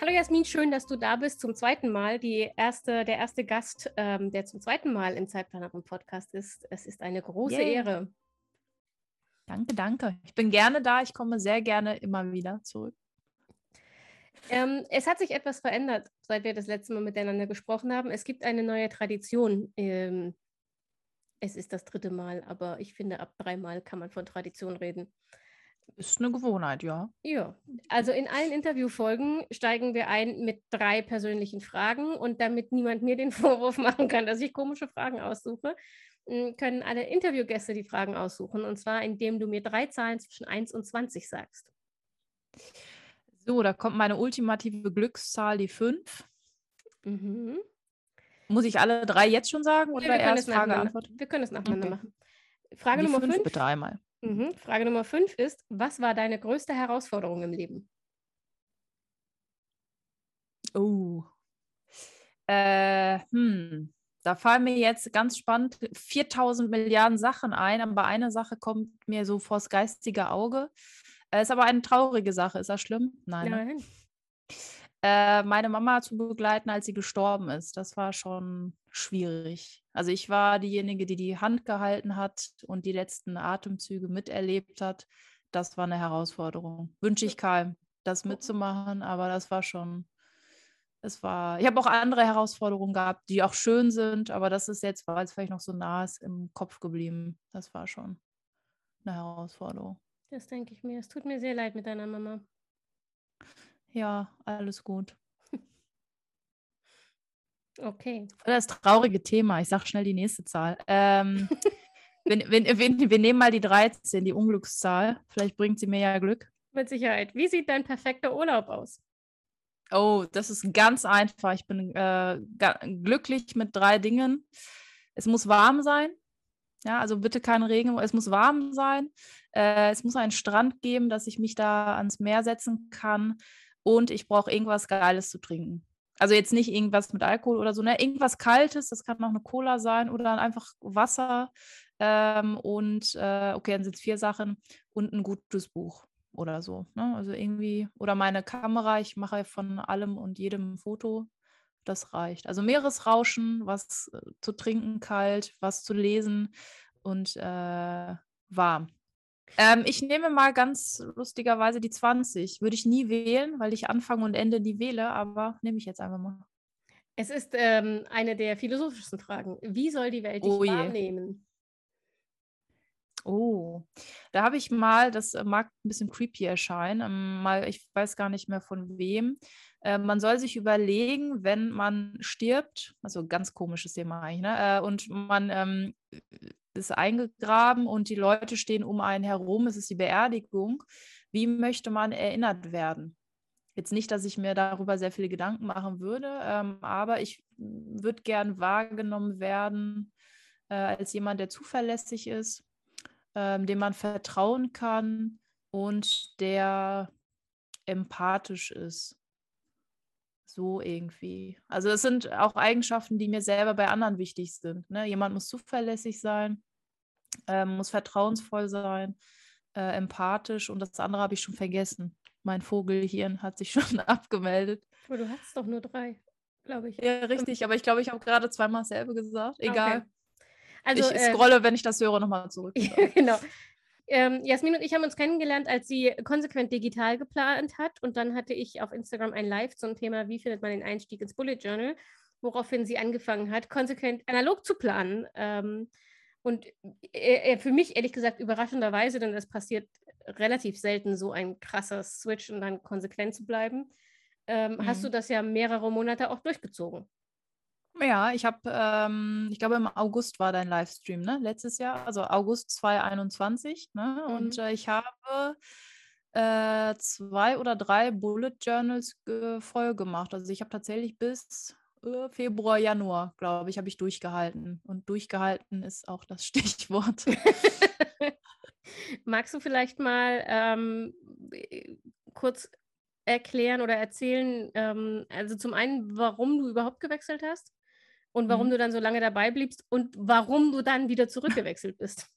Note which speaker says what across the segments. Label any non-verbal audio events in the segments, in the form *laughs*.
Speaker 1: Hallo Jasmin, schön, dass du da bist zum zweiten Mal. Die erste, der erste Gast, ähm, der zum zweiten Mal im Zeitplanerin Podcast ist. Es ist eine große yeah. Ehre.
Speaker 2: Danke, danke. Ich bin gerne da. Ich komme sehr gerne immer wieder zurück.
Speaker 1: Ähm, es hat sich etwas verändert, seit wir das letzte Mal miteinander gesprochen haben. Es gibt eine neue Tradition. Ähm, es ist das dritte Mal, aber ich finde, ab dreimal kann man von Tradition reden.
Speaker 2: Ist eine Gewohnheit, ja.
Speaker 1: Ja, also in allen Interviewfolgen steigen wir ein mit drei persönlichen Fragen und damit niemand mir den *laughs* Vorwurf machen kann, dass ich komische Fragen aussuche, hm, können alle Interviewgäste die Fragen aussuchen und zwar indem du mir drei Zahlen zwischen 1 und 20 sagst.
Speaker 2: So, da kommt meine ultimative Glückszahl, die 5. Mhm. Muss ich alle drei jetzt schon sagen oder
Speaker 1: ja, erst Frage, Antwort? Wir können es nacheinander okay. machen. Frage die Nummer 5.
Speaker 2: Bitte einmal.
Speaker 1: Mhm. Frage Nummer 5 ist, was war deine größte Herausforderung im Leben?
Speaker 2: Oh. Äh, hm. Da fallen mir jetzt ganz spannend 4000 Milliarden Sachen ein, aber eine Sache kommt mir so vors geistige Auge. Äh, ist aber eine traurige Sache. Ist das schlimm? Nein. Ne? Nein. Ne? Äh, meine Mama zu begleiten, als sie gestorben ist, das war schon schwierig. Also ich war diejenige, die die Hand gehalten hat und die letzten Atemzüge miterlebt hat. Das war eine Herausforderung. Wünsche ich keinem, das mitzumachen, aber das war schon, es war, ich habe auch andere Herausforderungen gehabt, die auch schön sind, aber das ist jetzt, weil es vielleicht noch so nah ist, im Kopf geblieben. Das war schon eine Herausforderung.
Speaker 1: Das denke ich mir. Es tut mir sehr leid mit deiner Mama.
Speaker 2: Ja, alles gut.
Speaker 1: Okay.
Speaker 2: Das traurige Thema. Ich sage schnell die nächste Zahl. Ähm, wir, wir, wir, wir, nehmen mal die 13, die Unglückszahl. Vielleicht bringt sie mir ja Glück.
Speaker 1: Mit Sicherheit. Wie sieht dein perfekter Urlaub aus?
Speaker 2: Oh, das ist ganz einfach. Ich bin äh, glücklich mit drei Dingen. Es muss warm sein. Ja, also bitte kein Regen. Es muss warm sein. Äh, es muss einen Strand geben, dass ich mich da ans Meer setzen kann. Und ich brauche irgendwas Geiles zu trinken. Also jetzt nicht irgendwas mit Alkohol oder so, ne? Irgendwas Kaltes, das kann auch eine Cola sein oder einfach Wasser. Ähm, und äh, okay, dann sind es vier Sachen und ein gutes Buch oder so. Ne? Also irgendwie, oder meine Kamera, ich mache von allem und jedem ein Foto. Das reicht. Also Meeresrauschen, was äh, zu trinken kalt, was zu lesen und äh, warm. Ähm, ich nehme mal ganz lustigerweise die 20. Würde ich nie wählen, weil ich Anfang und Ende nie wähle, aber nehme ich jetzt einfach mal.
Speaker 1: Es ist ähm, eine der philosophischsten Fragen. Wie soll die Welt dich oh wahrnehmen?
Speaker 2: Oh, da habe ich mal, das äh, mag ein bisschen creepy erscheinen, ähm, mal, ich weiß gar nicht mehr von wem. Äh, man soll sich überlegen, wenn man stirbt, also ganz komisches Thema eigentlich, ne? Äh, und man ähm, ist eingegraben und die Leute stehen um einen herum, es ist die Beerdigung. Wie möchte man erinnert werden? Jetzt nicht, dass ich mir darüber sehr viele Gedanken machen würde, ähm, aber ich würde gern wahrgenommen werden äh, als jemand, der zuverlässig ist, ähm, dem man vertrauen kann und der empathisch ist. So irgendwie. Also es sind auch Eigenschaften, die mir selber bei anderen wichtig sind. Ne? Jemand muss zuverlässig sein, äh, muss vertrauensvoll sein, äh, empathisch und das andere habe ich schon vergessen. Mein Vogelhirn hat sich *laughs* schon abgemeldet.
Speaker 1: Aber du hast doch nur drei, glaube ich.
Speaker 2: Ja, richtig, aber ich glaube, ich habe gerade zweimal dasselbe gesagt. Ah, Egal. Okay. Also, ich äh, scrolle, äh, wenn ich das höre, nochmal zurück. *laughs*
Speaker 1: genau. Ähm, Jasmin und ich haben uns kennengelernt, als sie konsequent digital geplant hat. Und dann hatte ich auf Instagram ein Live zum Thema, wie findet man den Einstieg ins Bullet Journal, woraufhin sie angefangen hat, konsequent analog zu planen. Ähm, und äh, äh, für mich ehrlich gesagt überraschenderweise, denn es passiert relativ selten so ein krasser Switch und dann konsequent zu bleiben, ähm, mhm. hast du das ja mehrere Monate auch durchgezogen.
Speaker 2: Ja, ich habe, ähm, ich glaube, im August war dein Livestream, ne? Letztes Jahr, also August 2021. Ne? Mhm. Und äh, ich habe äh, zwei oder drei Bullet Journals voll gemacht. Also ich habe tatsächlich bis äh, Februar, Januar, glaube ich, habe ich durchgehalten. Und durchgehalten ist auch das *laughs* Stichwort.
Speaker 1: Magst du vielleicht mal ähm, kurz erklären oder erzählen, ähm, also zum einen, warum du überhaupt gewechselt hast und warum mhm. du dann so lange dabei bliebst und warum du dann wieder zurückgewechselt bist? *laughs*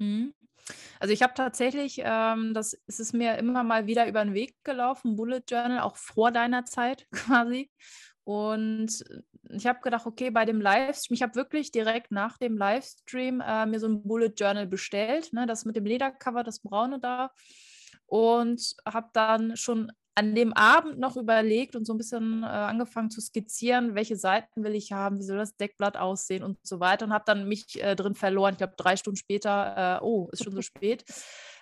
Speaker 2: Mhm. Also ich habe tatsächlich, ähm, das es ist mir immer mal wieder über den Weg gelaufen, Bullet Journal, auch vor deiner Zeit *laughs* quasi. Und ich habe gedacht, okay, bei dem Livestream, ich habe wirklich direkt nach dem Livestream äh, mir so ein Bullet Journal bestellt, ne, das mit dem Ledercover, das braune da. Und habe dann schon an dem Abend noch überlegt und so ein bisschen äh, angefangen zu skizzieren, welche Seiten will ich haben, wie soll das Deckblatt aussehen und so weiter und habe dann mich äh, drin verloren. Ich glaube, drei Stunden später, äh, oh, ist schon so *laughs* spät.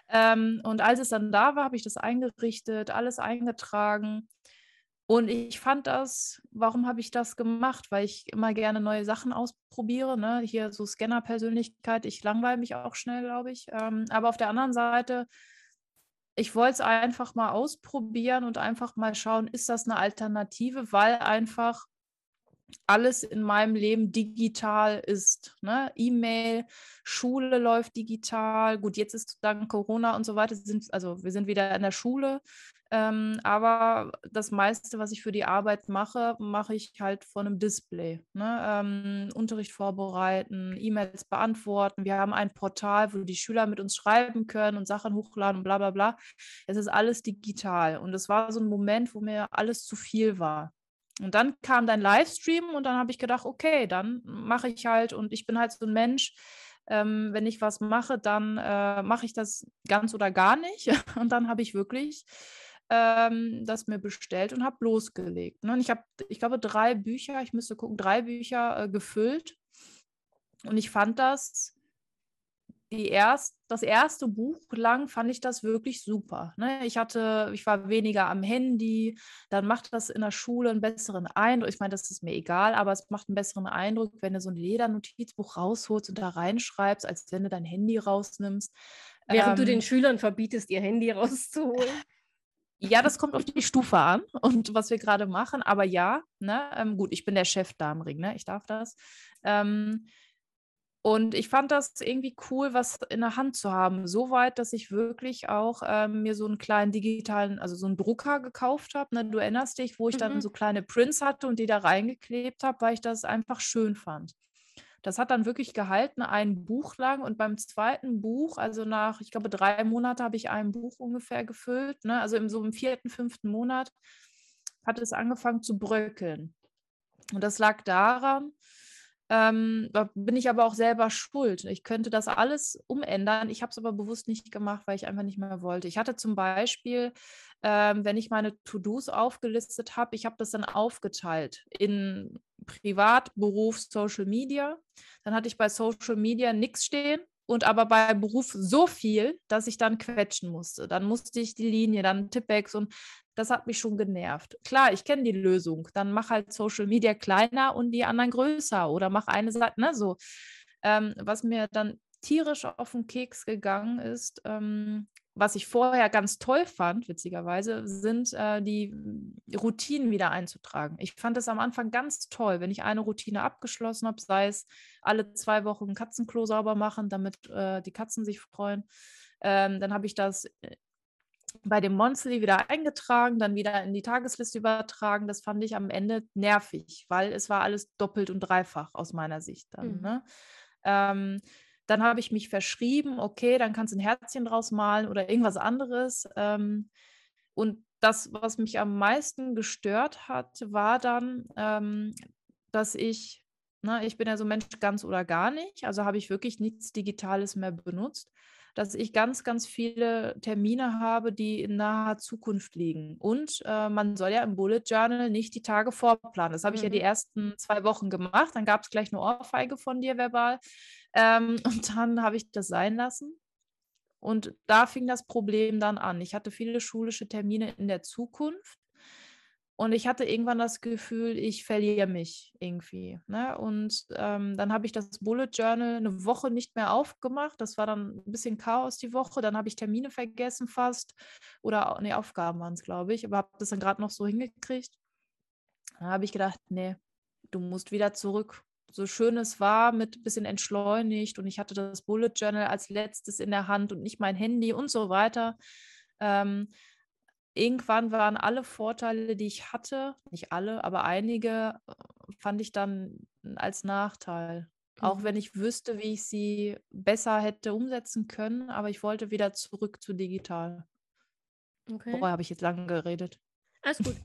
Speaker 2: Ähm, und als es dann da war, habe ich das eingerichtet, alles eingetragen. Und ich fand das, warum habe ich das gemacht? Weil ich immer gerne neue Sachen ausprobiere. Ne? Hier so Scanner-Persönlichkeit, ich langweile mich auch schnell, glaube ich. Ähm, aber auf der anderen Seite ich wollte es einfach mal ausprobieren und einfach mal schauen, ist das eine Alternative, weil einfach alles in meinem Leben digital ist. Ne? E-Mail, Schule läuft digital. Gut, jetzt ist dann Corona und so weiter. Sind, also wir sind wieder in der Schule. Ähm, aber das meiste, was ich für die Arbeit mache, mache ich halt vor einem Display. Ne? Ähm, Unterricht vorbereiten, E-Mails beantworten. Wir haben ein Portal, wo die Schüler mit uns schreiben können und Sachen hochladen und bla bla bla. Es ist alles digital. Und es war so ein Moment, wo mir alles zu viel war. Und dann kam dein Livestream und dann habe ich gedacht, okay, dann mache ich halt und ich bin halt so ein Mensch, ähm, wenn ich was mache, dann äh, mache ich das ganz oder gar nicht. *laughs* Und dann habe ich wirklich ähm, das mir bestellt und habe losgelegt. Ne? Und ich habe, ich glaube, drei Bücher, ich müsste gucken, drei Bücher äh, gefüllt. Und ich fand das, die erst, das erste Buch lang fand ich das wirklich super. Ne? Ich hatte, ich war weniger am Handy, dann macht das in der Schule einen besseren Eindruck. Ich meine, das ist mir egal, aber es macht einen besseren Eindruck, wenn du so ein Ledernotizbuch rausholst und da reinschreibst, als wenn du dein Handy rausnimmst.
Speaker 1: Während ähm, du den Schülern verbietest, ihr Handy rauszuholen. *laughs*
Speaker 2: Ja, das kommt auf die Stufe an und was wir gerade machen. Aber ja, ne, ähm, gut, ich bin der Chef da im Ring, ne? Ich darf das. Ähm, und ich fand das irgendwie cool, was in der Hand zu haben. So weit, dass ich wirklich auch ähm, mir so einen kleinen digitalen, also so einen Drucker gekauft habe. Ne? Du erinnerst dich, wo ich mhm. dann so kleine Prints hatte und die da reingeklebt habe, weil ich das einfach schön fand. Das hat dann wirklich gehalten, ein Buch lang. Und beim zweiten Buch, also nach, ich glaube, drei Monate habe ich ein Buch ungefähr gefüllt. Ne? Also im, so im vierten, fünften Monat hat es angefangen zu bröckeln. Und das lag daran, ähm, bin ich aber auch selber schuld. Ich könnte das alles umändern. Ich habe es aber bewusst nicht gemacht, weil ich einfach nicht mehr wollte. Ich hatte zum Beispiel, ähm, wenn ich meine To-Dos aufgelistet habe, ich habe das dann aufgeteilt in Privat, Beruf, Social Media. Dann hatte ich bei Social Media nichts stehen und aber bei Beruf so viel, dass ich dann quetschen musste. Dann musste ich die Linie, dann Tippex und das hat mich schon genervt. Klar, ich kenne die Lösung. Dann mach halt Social Media kleiner und die anderen größer oder mach eine Seite, ne, so. Ähm, was mir dann tierisch auf den Keks gegangen ist, ähm, was ich vorher ganz toll fand, witzigerweise, sind äh, die Routinen wieder einzutragen. Ich fand es am Anfang ganz toll, wenn ich eine Routine abgeschlossen habe, sei es alle zwei Wochen ein Katzenklo sauber machen, damit äh, die Katzen sich freuen. Ähm, dann habe ich das äh, bei dem Monthly wieder eingetragen, dann wieder in die Tagesliste übertragen. Das fand ich am Ende nervig, weil es war alles doppelt und dreifach aus meiner Sicht dann. Mhm. Ne? Ähm, dann habe ich mich verschrieben, okay, dann kannst du ein Herzchen draus malen oder irgendwas anderes. Ähm, und das, was mich am meisten gestört hat, war dann, ähm, dass ich, na, ne, ich bin ja so Mensch ganz oder gar nicht, also habe ich wirklich nichts Digitales mehr benutzt dass ich ganz, ganz viele Termine habe, die in naher Zukunft liegen. Und äh, man soll ja im Bullet Journal nicht die Tage vorplanen. Das habe ich ja die mhm. ersten zwei Wochen gemacht. Dann gab es gleich eine Ohrfeige von dir verbal. Ähm, *laughs* und dann habe ich das sein lassen. Und da fing das Problem dann an. Ich hatte viele schulische Termine in der Zukunft und ich hatte irgendwann das Gefühl, ich verliere mich irgendwie. Ne? Und ähm, dann habe ich das Bullet Journal eine Woche nicht mehr aufgemacht. Das war dann ein bisschen Chaos die Woche. Dann habe ich Termine vergessen fast. Oder nee, Aufgaben waren es, glaube ich. Aber habe das dann gerade noch so hingekriegt. Dann habe ich gedacht, nee, du musst wieder zurück. So schön es war, mit ein bisschen entschleunigt und ich hatte das Bullet Journal als letztes in der Hand und nicht mein Handy und so weiter. Ähm, irgendwann waren alle Vorteile, die ich hatte, nicht alle, aber einige, äh, fand ich dann als Nachteil. Auch
Speaker 1: Mhm.
Speaker 2: wenn ich wüsste, wie ich sie besser hätte umsetzen können, aber ich wollte wieder zurück zu digital.
Speaker 1: Okay.
Speaker 2: Boah, habe ich jetzt lange geredet.
Speaker 1: Alles gut.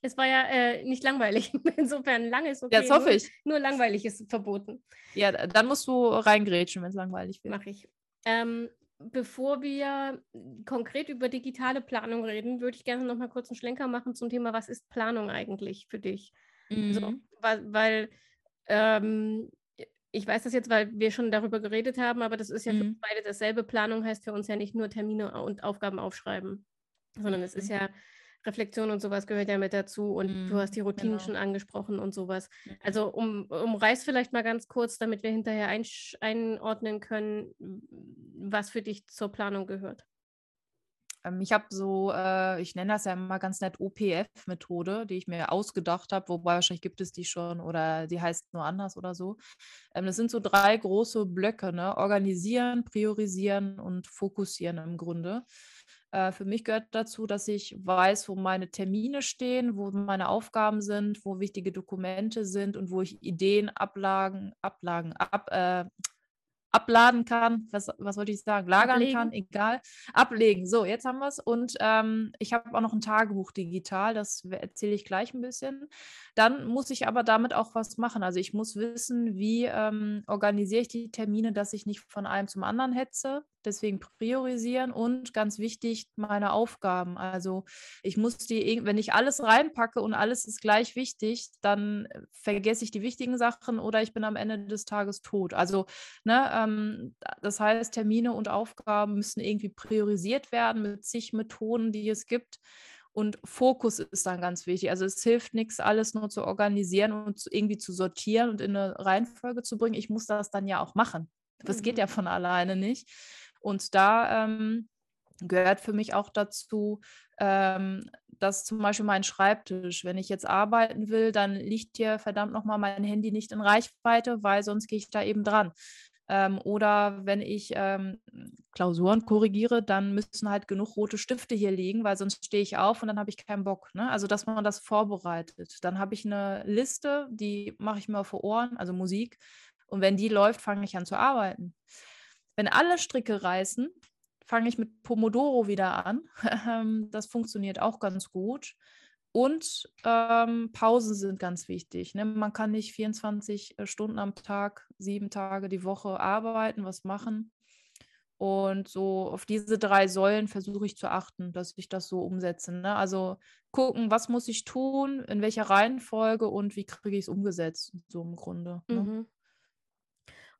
Speaker 1: Es war ja äh, nicht langweilig. *laughs* Insofern lang ist okay.
Speaker 2: Ja, das hoffe
Speaker 1: nur,
Speaker 2: ich.
Speaker 1: Nur langweilig ist verboten.
Speaker 2: Ja, dann musst du reingrätschen, wenn es langweilig wird.
Speaker 1: Mache ich. Ähm, bevor wir konkret über digitale Planung reden, würde ich gerne noch mal kurz einen Schlenker machen zum Thema, was ist Planung eigentlich für dich? Also,
Speaker 2: Mhm.
Speaker 1: weil, weil ähm, ich weiß das jetzt, weil wir schon darüber geredet haben, aber das ist ja für uns
Speaker 2: Mhm.
Speaker 1: beide dasselbe. Planung heißt für uns ja nicht nur Termine und Aufgaben aufschreiben, sondern es ist
Speaker 2: Mhm.
Speaker 1: ja Reflexion und sowas gehört ja mit dazu und du
Speaker 2: Mhm,
Speaker 1: hast die Routinen
Speaker 2: genau.
Speaker 1: schon angesprochen und sowas.
Speaker 2: Mhm.
Speaker 1: Also um, umreiß vielleicht mal ganz kurz, damit wir hinterher einsch- einordnen können, was für dich zur Planung gehört.
Speaker 2: Ähm, ich habe so, äh, ich nenne das ja immer ganz nett OPF-Methode, die ich mir ausgedacht habe, wobei wahrscheinlich gibt es die schon oder die heißt nur anders oder so. Ähm, das sind so drei große Blöcke, ne? Organisieren, priorisieren und fokussieren im Grunde. Äh, für mich gehört dazu, dass ich weiß, wo meine Termine stehen, wo meine Aufgaben sind, wo wichtige Dokumente sind und wo ich Ideen ablagen, ablagen, ab, äh, abladen kann. Was, was wollte ich sagen? Lagern
Speaker 1: Ablegen.
Speaker 2: kann, egal. Ablegen. So, jetzt haben wir es. Und ähm, ich habe auch noch ein Tagebuch digital, das erzähle ich gleich ein bisschen. Dann muss ich aber damit auch was machen. Also ich muss wissen, wie ähm, organisiere ich die Termine, dass ich nicht von einem zum anderen hetze. Deswegen priorisieren und ganz wichtig, meine Aufgaben. Also ich muss die, irg- wenn ich alles reinpacke und alles ist gleich wichtig, dann vergesse ich die wichtigen Sachen oder ich bin am Ende des Tages tot. Also, ne, ähm, das heißt, Termine und Aufgaben müssen irgendwie priorisiert werden mit zig Methoden, die es gibt. Und Fokus ist dann ganz wichtig. Also es hilft nichts, alles nur zu organisieren und irgendwie zu sortieren und in eine Reihenfolge zu bringen. Ich muss das dann ja auch machen. Das geht
Speaker 1: Mhm.
Speaker 2: ja von alleine nicht. Und da ähm, gehört für mich auch dazu, ähm, dass zum Beispiel mein Schreibtisch, wenn ich jetzt arbeiten will, dann liegt hier verdammt nochmal mein Handy nicht in Reichweite, weil sonst gehe ich da eben dran. Ähm, oder wenn ich ähm, Klausuren korrigiere, dann müssen halt genug rote Stifte hier liegen, weil sonst stehe ich auf und dann habe ich keinen Bock. Ne? Also, dass man das vorbereitet. Dann habe ich eine Liste, die mache ich mir vor Ohren, also Musik. Und wenn die läuft, fange ich an zu arbeiten. Wenn alle Stricke reißen, fange ich mit Pomodoro wieder an. *laughs* Ähm, das funktioniert auch ganz gut. Und ähm, Pausen sind ganz wichtig. Ne? Man kann nicht 24 Stunden am Tag, sieben Tage die Woche arbeiten, was machen. Und so auf diese drei Säulen versuche ich zu achten, dass ich das so umsetze. Ne? Also gucken, was muss ich tun, in welcher Reihenfolge und wie kriege ich es umgesetzt, so im Grunde. Ne?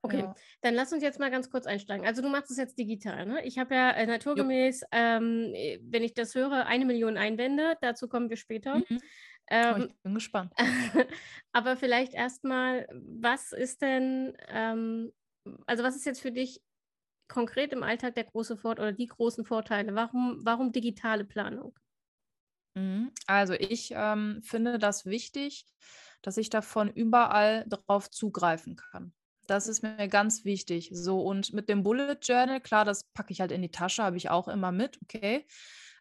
Speaker 1: Okay,
Speaker 2: Ja.
Speaker 1: dann lass uns jetzt mal ganz kurz einsteigen. Also du machst es jetzt digital, ne? Ich habe ja äh, naturgemäß, ähm, äh, wenn ich das höre, eine Million Einwände. Dazu kommen wir später.
Speaker 2: Mhm. Oh,
Speaker 1: Ähm,
Speaker 2: ich bin gespannt. *laughs*
Speaker 1: aber vielleicht erstmal, was ist denn, ähm, also was ist jetzt für dich konkret im Alltag der große Vorteil oder die großen Vorteile? Warum, warum digitale Planung?
Speaker 2: Mhm. Also ich ähm, finde das wichtig, dass ich davon überall drauf zugreifen kann. Das ist mir ganz wichtig. So, und mit dem Bullet Journal, klar, das packe ich halt in die Tasche, habe ich auch immer mit, okay.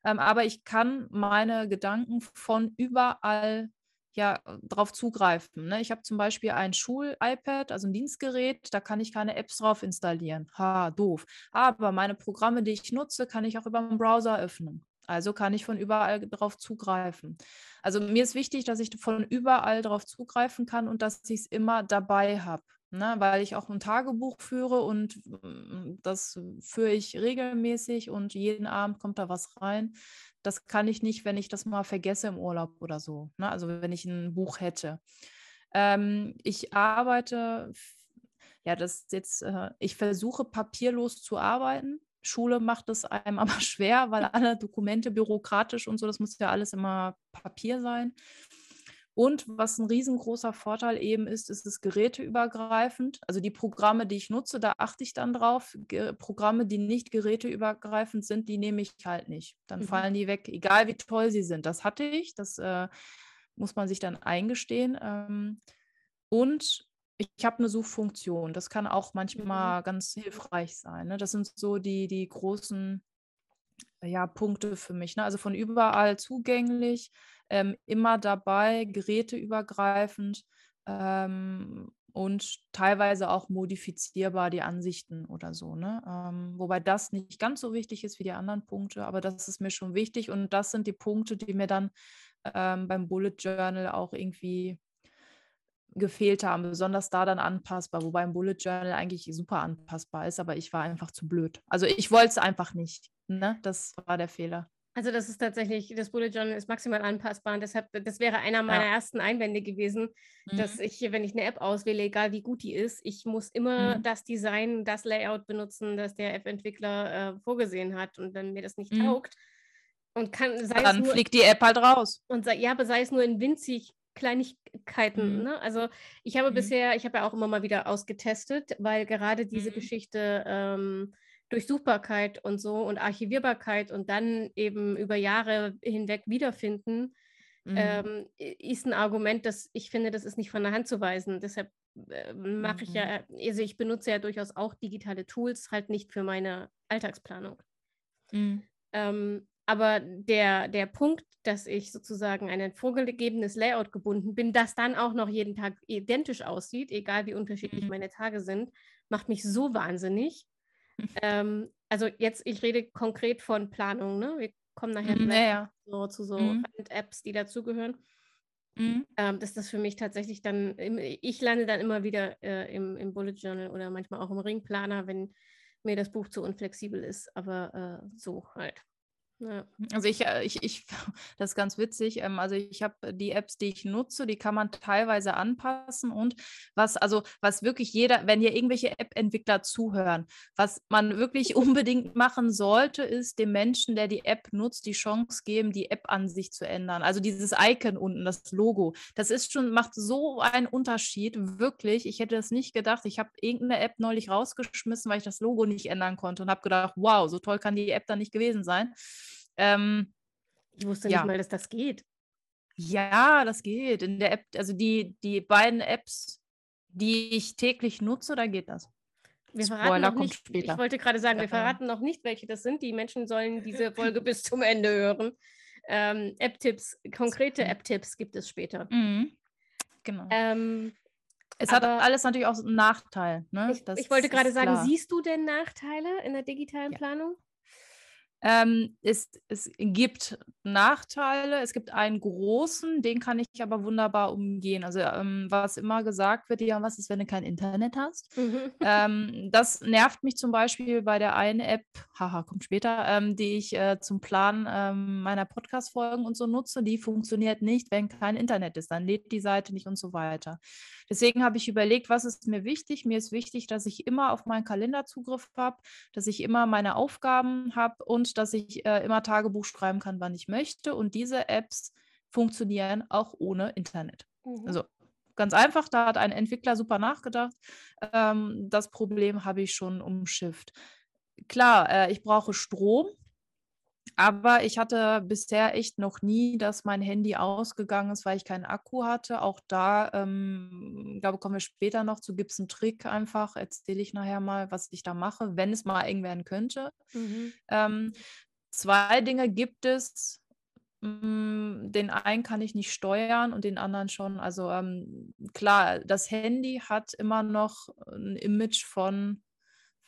Speaker 2: Ähm, aber ich kann meine Gedanken von überall ja drauf zugreifen. Ne? Ich habe zum Beispiel ein Schul-iPad, also ein Dienstgerät, da kann ich keine Apps drauf installieren. Ha, doof. Aber meine Programme, die ich nutze, kann ich auch über den Browser öffnen. Also kann ich von überall drauf zugreifen. Also mir ist wichtig, dass ich von überall drauf zugreifen kann und dass ich es immer dabei habe. Ne, weil ich auch ein Tagebuch führe und mm, das führe ich regelmäßig und jeden Abend kommt da was rein. Das kann ich nicht, wenn ich das mal vergesse im Urlaub oder so. Ne? Also wenn ich ein Buch hätte. Ähm, ich arbeite, ja, das jetzt, äh, ich versuche papierlos zu arbeiten. Schule macht es einem *laughs* aber schwer, weil alle Dokumente bürokratisch und so, das muss ja alles immer Papier sein. Und was ein riesengroßer Vorteil eben ist, ist es geräteübergreifend. Also die Programme, die ich nutze, da achte ich dann drauf. Ge Programme, die nicht geräteübergreifend sind, die nehme ich halt nicht. Dann
Speaker 1: Mhm.
Speaker 2: fallen die weg, egal wie toll sie sind. Das hatte ich, das äh, muss man sich dann eingestehen. Ähm, und ich habe eine Suchfunktion. Das kann auch
Speaker 1: Mhm.
Speaker 2: manchmal ganz hilfreich sein. Ne? Das sind so die, die großen ja, Punkte für mich. Ne? Also von überall zugänglich, ähm, immer dabei, geräteübergreifend ähm, und teilweise auch modifizierbar die Ansichten oder so. Ne? Ähm, wobei das nicht ganz so wichtig ist wie die anderen Punkte, aber das ist mir schon wichtig und das sind die Punkte, die mir dann ähm, beim Bullet Journal auch irgendwie gefehlt haben, besonders da dann anpassbar, wobei ein Bullet Journal eigentlich super anpassbar ist, aber ich war einfach zu blöd. Also ich wollte es einfach nicht. Ne? Das war der Fehler.
Speaker 1: Also das ist tatsächlich, das Bullet Journal ist maximal anpassbar und deshalb, das wäre einer meiner
Speaker 2: Ja.
Speaker 1: ersten Einwände gewesen, dass
Speaker 2: Mhm.
Speaker 1: ich, wenn ich eine App auswähle, egal wie gut die ist, ich muss immer
Speaker 2: Mhm.
Speaker 1: das Design, das Layout benutzen, das der App-Entwickler äh, vorgesehen hat und wenn mir das nicht
Speaker 2: Mhm.
Speaker 1: taugt und kann, sei es
Speaker 2: Dann
Speaker 1: nur,
Speaker 2: fliegt die App halt raus.
Speaker 1: und sei, ja, aber sei es nur in winzig Kleinigkeiten.
Speaker 2: Mhm.
Speaker 1: Ne? Also ich habe
Speaker 2: Mhm.
Speaker 1: bisher, ich habe ja auch immer mal wieder ausgetestet, weil gerade diese
Speaker 2: Mhm.
Speaker 1: Geschichte ähm, Durchsuchbarkeit und so und Archivierbarkeit und dann eben über Jahre hinweg wiederfinden,
Speaker 2: Mhm.
Speaker 1: ähm, ist ein Argument, das ich finde, das ist nicht von der Hand zu weisen. Deshalb äh, mache ich
Speaker 2: Mhm.
Speaker 1: ja, also ich benutze ja durchaus auch digitale Tools, halt nicht für meine Alltagsplanung.
Speaker 2: Mhm.
Speaker 1: Ähm, aber der, der Punkt, dass ich sozusagen an ein vorgegebenes Layout gebunden bin, das dann auch noch jeden Tag identisch aussieht, egal wie unterschiedlich
Speaker 2: Mhm.
Speaker 1: meine Tage sind, macht mich so wahnsinnig. *laughs* Ähm, also jetzt, ich rede konkret von Planung, ne? Wir kommen nachher
Speaker 2: Mhm, ja.
Speaker 1: so, zu so
Speaker 2: Mhm.
Speaker 1: Apps, die dazugehören.
Speaker 2: Mhm.
Speaker 1: Ähm, dass das für mich tatsächlich dann, im- ich lande dann immer wieder äh, im, im Bullet Journal oder manchmal auch im Ringplaner, wenn mir das Buch zu unflexibel ist, aber äh, so halt.
Speaker 2: Also ich, äh, ich, ich, *laughs* das ist ganz witzig. ähm, Also ich habe die Apps, die ich nutze, die kann man teilweise anpassen und was, also was wirklich jeder, wenn hier irgendwelche App-Entwickler zuhören, was man wirklich *laughs* unbedingt machen sollte, ist dem Menschen, der die App nutzt, die Chance geben, die App-Ansicht zu ändern. Also dieses Icon unten, das Logo, das ist schon, macht so einen Unterschied, wirklich. Ich hätte das nicht gedacht. Ich habe irgendeine App neulich rausgeschmissen, weil ich das Logo nicht ändern konnte und habe gedacht, wow, so toll kann die App dann nicht gewesen sein. Ähm,
Speaker 1: Ich wusste
Speaker 2: Ja.
Speaker 1: nicht mal, dass das geht.
Speaker 2: ja, das geht. In der App, also die, die beiden Apps, die ich täglich nutze, da geht das.
Speaker 1: Wir verraten
Speaker 2: Spoiler
Speaker 1: noch nicht,
Speaker 2: später.
Speaker 1: ich wollte gerade sagen, wir
Speaker 2: Ja.
Speaker 1: verraten noch nicht, welche das sind. Die Menschen sollen diese Folge *laughs* bis zum Ende hören. Ähm, App-Tipps, konkrete
Speaker 2: Mhm.
Speaker 1: App-Tipps gibt es später.
Speaker 2: Mhm. Genau.
Speaker 1: Ähm,
Speaker 2: es hat alles natürlich auch einen Nachteil. Ne?
Speaker 1: ich, ich wollte gerade sagen, siehst du denn Nachteile in der digitalen
Speaker 2: Ja.
Speaker 1: Planung?
Speaker 2: Ähm, es, es gibt Nachteile. Es gibt einen großen, den kann ich aber wunderbar umgehen. Also ähm, was immer gesagt wird, ja, was ist, wenn du kein Internet hast?
Speaker 1: Mhm.
Speaker 2: Ähm, *laughs* das nervt mich zum Beispiel bei der einen App, haha, kommt später, ähm, die ich äh, zum Planen ähm, meiner Podcast-Folgen und so nutze. Die funktioniert nicht, wenn kein Internet ist. Dann lädt die Seite nicht und so weiter. Deswegen habe ich überlegt, was ist mir wichtig? Mir ist wichtig, dass ich immer auf meinen Kalender Zugriff habe, dass ich immer meine Aufgaben habe und dass ich äh, immer Tagebuch schreiben kann, wann ich möchte. Und diese Apps funktionieren auch ohne Internet.
Speaker 1: Mhm.
Speaker 2: Also ganz einfach, da hat ein Entwickler super nachgedacht. Ähm, das Problem habe ich schon umschifft. Klar, äh, ich brauche Strom, aber ich hatte bisher echt noch nie, dass mein Handy ausgegangen ist, weil ich keinen Akku hatte. Auch da, ähm, glaube kommen wir später noch zu, gibt es einen Trick einfach, erzähle ich nachher mal, was ich da mache, wenn es mal eng werden könnte.
Speaker 1: Mhm.
Speaker 2: Ähm, zwei Dinge gibt es. Mm, Den einen kann ich nicht steuern und den anderen schon. Also ähm, klar, das Handy hat immer noch ein Image von,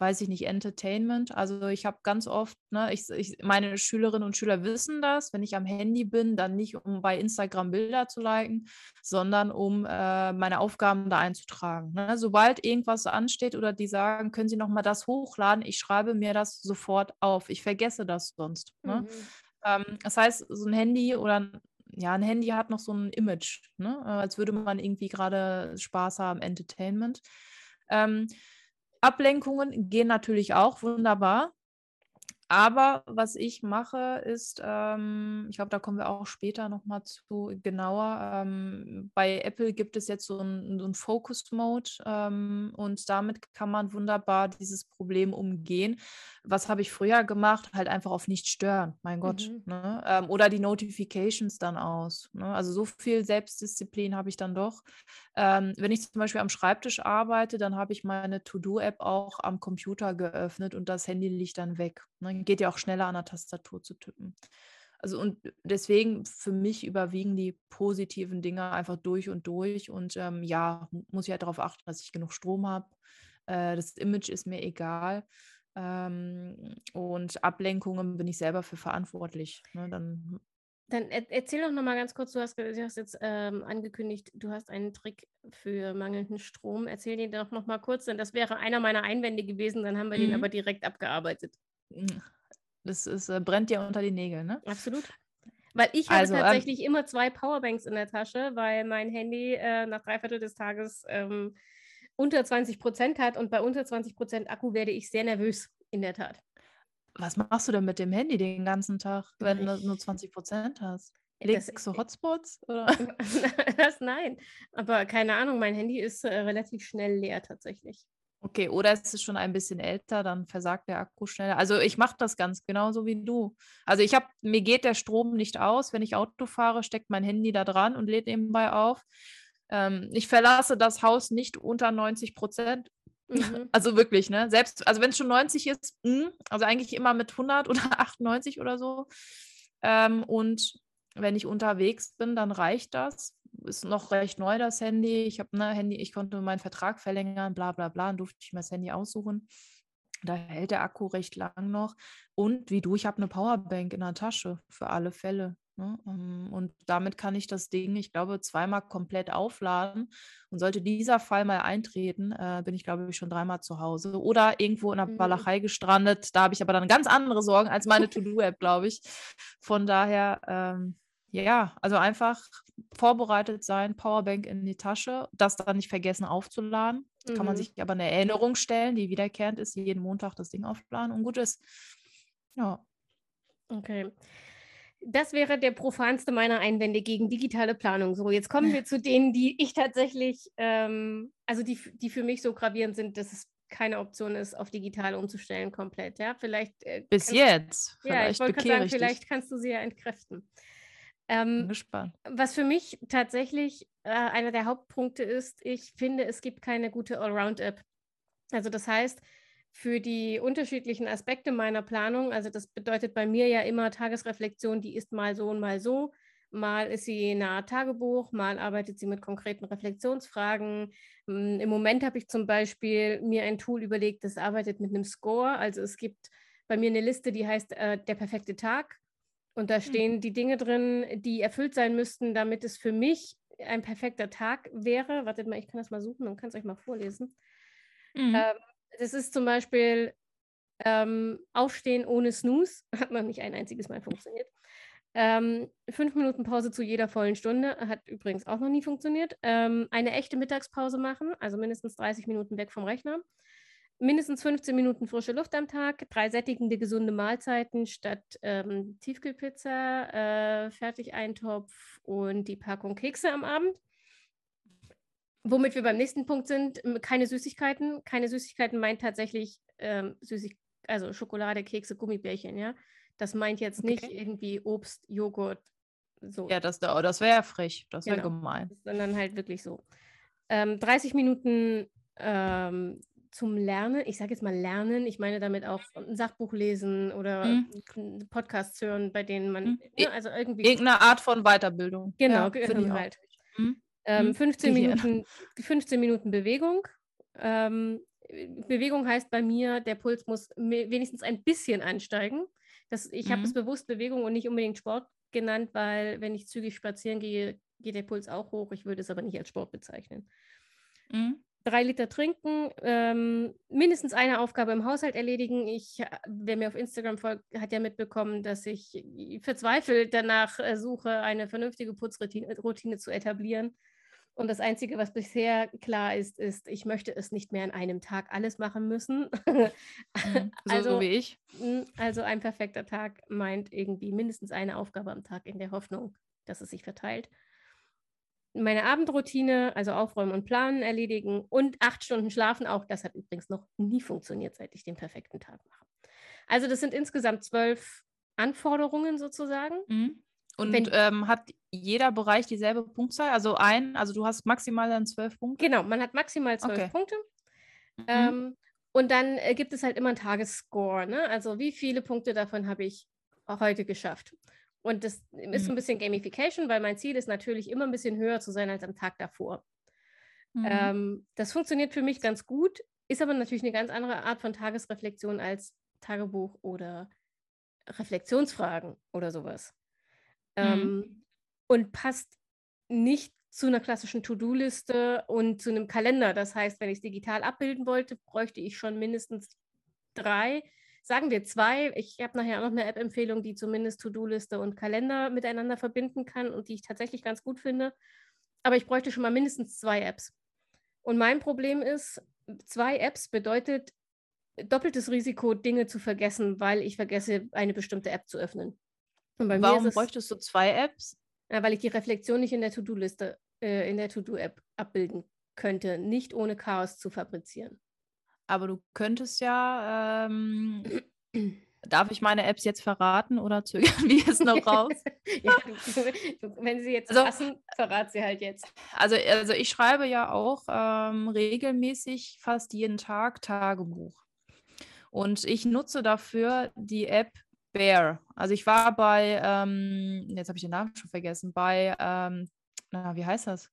Speaker 2: weiß ich nicht, Entertainment. Also ich habe ganz oft, ne, ich, ich, meine Schülerinnen und Schüler wissen das, wenn ich am Handy bin, dann nicht, um bei Instagram Bilder zu liken, sondern um äh, meine Aufgaben da einzutragen. Ne? Sobald irgendwas ansteht oder die sagen, können Sie noch mal das hochladen, ich schreibe mir das sofort auf. Ich vergesse das sonst. Ne?
Speaker 1: Mhm.
Speaker 2: Ähm, das heißt, so ein Handy oder ein- ja, ein Handy hat noch so ein Image, ne? äh, als würde man irgendwie gerade Spaß haben, Entertainment. Ähm, Ablenkungen gehen natürlich auch wunderbar. Aber was ich mache, ist, ähm, ich glaube, da kommen wir auch später nochmal zu genauer. Ähm, bei Apple gibt es jetzt so einen so Focus-Mode ähm, und damit kann man wunderbar dieses Problem umgehen. Was habe ich früher gemacht? Halt einfach auf nicht stören, mein Gott.
Speaker 1: Mhm.
Speaker 2: Ne? Ähm, oder die Notifications dann aus. Ne? Also so viel Selbstdisziplin habe ich dann doch. Ähm, wenn ich zum Beispiel am Schreibtisch arbeite, dann habe ich meine To-Do-App auch am Computer geöffnet und das Handy liegt dann weg. Ne? Geht ja auch schneller an der Tastatur zu tippen. Also und deswegen für mich überwiegen die positiven Dinge einfach durch und durch. Und ähm, ja, muss ich halt darauf achten, dass ich genug Strom habe. Äh, das Image ist mir egal. Ähm, und Ablenkungen bin ich selber für verantwortlich. Ne? Dann
Speaker 1: Dann er erzähl doch noch mal ganz kurz, du hast, du hast jetzt ähm, angekündigt, du hast einen Trick für mangelnden Strom. Erzähl den doch noch mal kurz, denn das wäre einer meiner Einwände gewesen, dann haben wir den
Speaker 2: Mhm.
Speaker 1: aber direkt abgearbeitet.
Speaker 2: Das ist, äh, brennt dir unter die Nägel, ne?
Speaker 1: Absolut. Weil ich habe
Speaker 2: Also, ähm,
Speaker 1: tatsächlich immer zwei Powerbanks in der Tasche, weil mein Handy äh, nach drei Viertel des Tages ähm, unter 20 Prozent hat und bei unter 20 Prozent Akku werde ich sehr nervös, in der Tat.
Speaker 2: Was machst du denn mit dem Handy den ganzen Tag, wenn du
Speaker 1: Ich-
Speaker 2: nur 20 Prozent hast?
Speaker 1: Das-
Speaker 2: Legst du Hotspots? Oder? *laughs*
Speaker 1: das nein. Aber keine Ahnung, mein Handy ist äh, relativ schnell leer tatsächlich.
Speaker 2: Okay, oder es ist schon ein bisschen älter, dann versagt der Akku schneller. Also ich mache das ganz genauso wie du. Also ich habe, mir geht der Strom nicht aus. Wenn ich Auto fahre, steckt mein Handy da dran und lädt nebenbei auf. Ähm, ich verlasse das Haus nicht unter 90 Prozent.
Speaker 1: Mhm.
Speaker 2: Also wirklich, ne? Selbst, also wenn es schon 90 ist, mh, also eigentlich immer mit 100 oder *laughs* 98 oder so. Ähm, und wenn ich unterwegs bin, dann reicht das. Ist noch recht neu das Handy. Ich habe ne Handy, ich konnte meinen Vertrag verlängern, bla bla bla, dann durfte ich mir das Handy aussuchen. Da hält der Akku recht lang noch. Und wie du, ich habe eine Powerbank in der Tasche für alle Fälle. Ne? Ähm, Und damit kann ich das Ding, ich glaube, zweimal komplett aufladen. Und sollte dieser Fall mal eintreten, äh, bin ich, glaube ich, schon dreimal zu Hause oder irgendwo in der
Speaker 1: Mhm.
Speaker 2: Walachei gestrandet. Da habe ich aber dann ganz andere Sorgen als meine To-Do-App, glaube ich. Von daher, ähm, ja, also einfach vorbereitet sein, Powerbank in die Tasche, das dann nicht vergessen aufzuladen. Kann man
Speaker 1: Mhm.
Speaker 2: sich aber eine Erinnerung stellen, die wiederkehrend ist, jeden Montag das Ding aufladen und gut ist. Ja.
Speaker 1: Okay. Das wäre der profanste meiner Einwände gegen digitale Planung. So, jetzt kommen wir *laughs* zu denen, die ich tatsächlich, ähm, also die, die für mich so gravierend sind, dass es keine Option ist, auf digital umzustellen komplett. Ja, vielleicht. Äh,
Speaker 2: Bis
Speaker 1: kannst-
Speaker 2: jetzt.
Speaker 1: Ja, ich
Speaker 2: Vielleicht
Speaker 1: wollte gerade sagen,
Speaker 2: ich dich.
Speaker 1: vielleicht kannst du sie ja entkräften. Ähm,
Speaker 2: gespannt.
Speaker 1: was für mich tatsächlich äh, einer der Hauptpunkte ist, ich finde, es gibt keine gute Allround-App. Also das heißt, für die unterschiedlichen Aspekte meiner Planung, also das bedeutet bei mir ja immer Tagesreflexion, die ist mal so und mal so. Mal ist sie eine Art Tagebuch, mal arbeitet sie mit konkreten Reflexionsfragen. Mm, Im Moment habe ich zum Beispiel mir ein Tool überlegt, das arbeitet mit einem Score. Also es gibt bei mir eine Liste, die heißt äh, der perfekte Tag. Und da stehen die Dinge drin, die erfüllt sein müssten, damit es für mich ein perfekter Tag wäre. Wartet mal, ich kann das mal suchen und kann es euch mal vorlesen.
Speaker 2: Mhm.
Speaker 1: Ähm, das ist zum Beispiel ähm, Aufstehen ohne Snooze. *laughs* Hat noch nicht ein einziges Mal funktioniert. Ähm, fünf Minuten Pause zu jeder vollen Stunde. Hat übrigens auch noch nie funktioniert. Ähm, eine echte Mittagspause machen, also mindestens 30 Minuten weg vom Rechner. Mindestens 15 Minuten frische Luft am Tag, drei sättigende, gesunde Mahlzeiten statt ähm, Tiefkühlpizza, äh, Fertigeintopf und die Packung Kekse am Abend. Womit wir beim nächsten Punkt sind, keine Süßigkeiten. Keine Süßigkeiten meint tatsächlich ähm, Süßig also Schokolade, Kekse, Gummibärchen, ja. Das meint jetzt nicht
Speaker 2: Okay.
Speaker 1: irgendwie Obst, Joghurt, so,
Speaker 2: Ja, das, das wäre ja frech. Das wäre
Speaker 1: Genau.
Speaker 2: gemein.
Speaker 1: sondern halt wirklich so. Ähm, 30 Minuten ähm, zum Lernen, ich sage jetzt mal lernen, ich meine damit auch ein Sachbuch lesen oder
Speaker 2: Mhm.
Speaker 1: Podcasts hören, bei denen man,
Speaker 2: Mhm.
Speaker 1: ne, also irgendwie
Speaker 2: Irgendeine Art von Weiterbildung.
Speaker 1: Genau,
Speaker 2: ja,
Speaker 1: ge-
Speaker 2: finde ich auch.
Speaker 1: halt.
Speaker 2: Mhm.
Speaker 1: Ähm,
Speaker 2: Mhm.
Speaker 1: 15,
Speaker 2: Gehirn.
Speaker 1: Minuten, 15 Minuten Bewegung. Ähm, Bewegung heißt bei mir, der Puls muss wenigstens ein bisschen ansteigen. Das, ich habe es
Speaker 2: Mhm.
Speaker 1: bewusst Bewegung und nicht unbedingt Sport genannt, weil wenn ich zügig spazieren gehe, geht der Puls auch hoch. Ich würde es aber nicht als Sport bezeichnen.
Speaker 2: Mhm.
Speaker 1: Drei Liter trinken, ähm, mindestens eine Aufgabe im Haushalt erledigen. Ich, äh, wer mir auf Instagram folgt, hat ja mitbekommen, dass ich verzweifelt danach äh, suche, eine vernünftige Putzroutine Routine zu etablieren. Und das Einzige, was bisher klar ist, ist, ich möchte es nicht mehr an einem Tag alles machen müssen.
Speaker 2: Mhm, *laughs* so, also, so wie ich.
Speaker 1: Hm, also ein perfekter Tag meint irgendwie mindestens eine Aufgabe am Tag in der Hoffnung, dass es sich verteilt. Meine Abendroutine, also aufräumen und planen, erledigen und acht Stunden schlafen auch. Das hat übrigens noch nie funktioniert, seit ich den perfekten Tag mache. Also das sind insgesamt zwölf Anforderungen sozusagen.
Speaker 2: Mhm. Und Wenn, ähm, hat jeder Bereich dieselbe Punktzahl? Also ein, also du hast maximal dann zwölf Punkte?
Speaker 1: Genau, man hat maximal zwölf okay. Punkte. Mhm. Ähm, und dann äh, gibt es halt immer einen Tagesscore. Ne? Also wie viele Punkte davon habe ich heute geschafft? Und das ist so ein mhm. bisschen Gamification, weil mein Ziel ist natürlich immer ein bisschen höher zu sein als am Tag davor. Mhm. Ähm, das funktioniert für mich ganz gut, ist aber natürlich eine ganz andere Art von Tagesreflexion als Tagebuch oder Reflexionsfragen oder sowas. Mhm. Ähm, und passt nicht zu einer klassischen To-Do-Liste und zu einem Kalender. Das heißt, wenn ich es digital abbilden wollte, bräuchte ich schon mindestens drei, sagen wir zwei. Ich habe nachher noch eine App-Empfehlung, die zumindest To-Do-Liste und Kalender miteinander verbinden kann und die ich tatsächlich ganz gut finde. Aber ich bräuchte schon mal mindestens zwei Apps. Und mein Problem ist, zwei Apps bedeutet doppeltes Risiko, Dinge zu vergessen, weil ich vergesse, eine bestimmte App zu öffnen.
Speaker 2: Warum es, bräuchtest du zwei Apps?
Speaker 1: Ja, weil ich die Reflexion nicht in der To-Do-Liste, äh, in der To-Do-App abbilden könnte, nicht ohne Chaos zu fabrizieren.
Speaker 2: Aber du könntest ja, ähm, *clears throat* darf ich meine Apps jetzt verraten oder zögern *laughs* wir es noch *laughs* raus? ja,
Speaker 1: wenn sie jetzt also, passen, verrat sie halt jetzt.
Speaker 2: Also, also ich schreibe ja auch ähm, regelmäßig fast jeden Tag Tagebuch. Und ich nutze dafür die App Bear. Also ich war bei, ähm, jetzt habe ich den Namen schon vergessen, bei, ähm, na, wie heißt das?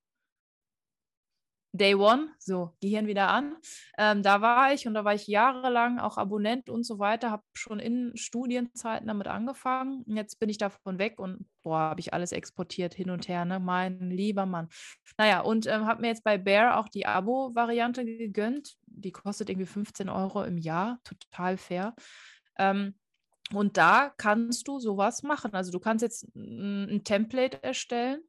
Speaker 2: Day One, so, Gehirn wieder an. Ähm, da war ich und da war ich jahrelang auch Abonnent und so weiter, habe schon in Studienzeiten damit angefangen. Jetzt bin ich davon weg und boah, habe ich alles exportiert hin und her, ne? Mein lieber Mann. Naja, und ähm, habe mir jetzt bei Bear auch die Abo-Variante gegönnt. Die kostet irgendwie 15 Euro im Jahr, total fair. Ähm, und da kannst du sowas machen. Also du kannst jetzt ein Template erstellen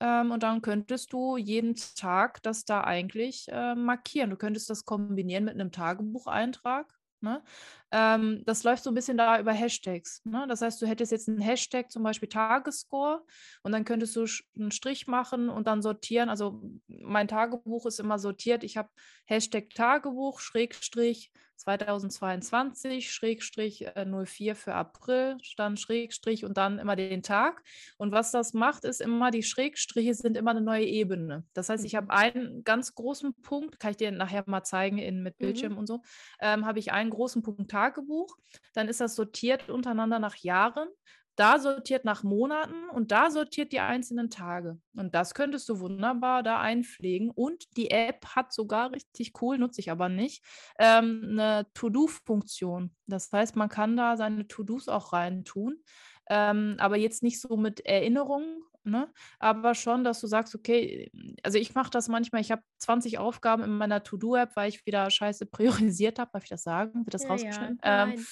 Speaker 2: ähm, und dann könntest du jeden Tag das da eigentlich äh, markieren. Du könntest das kombinieren mit einem Tagebucheintrag. Ne? Ähm, das läuft so ein bisschen da über Hashtags. Ne? Das heißt, du hättest jetzt einen Hashtag, zum Beispiel Tagesscore, und dann könntest du einen Strich machen und dann sortieren. Also mein Tagebuch ist immer sortiert. Ich habe Hashtag Tagebuch, Schrägstrich 2022, Schrägstrich 04 äh, für April, dann Schrägstrich und dann immer den Tag. Und was das macht, ist immer, die Schrägstriche sind immer eine neue Ebene. Das heißt, ich habe mhm. einen ganz großen Punkt, kann ich dir nachher mal zeigen in, mit Bildschirm mhm. und so, ähm, habe ich einen großen Punkt Tagebuch. Dann ist das sortiert untereinander nach Jahren da sortiert nach Monaten und da sortiert die einzelnen Tage. Und das könntest du wunderbar da einpflegen. Und die App hat sogar richtig cool, nutze ich aber nicht, ähm, eine To-Do-Funktion. Das heißt, man kann da seine To-Dos auch reintun. Ähm, aber jetzt nicht so mit Erinnerungen, ne? aber schon, dass du sagst, okay, also ich mache das manchmal, ich habe 20 Aufgaben in meiner To-Do-App, weil ich wieder scheiße *laughs* priorisiert habe, darf ich das sagen? Wird das ja, rausgeschnitten? Ja, ähm,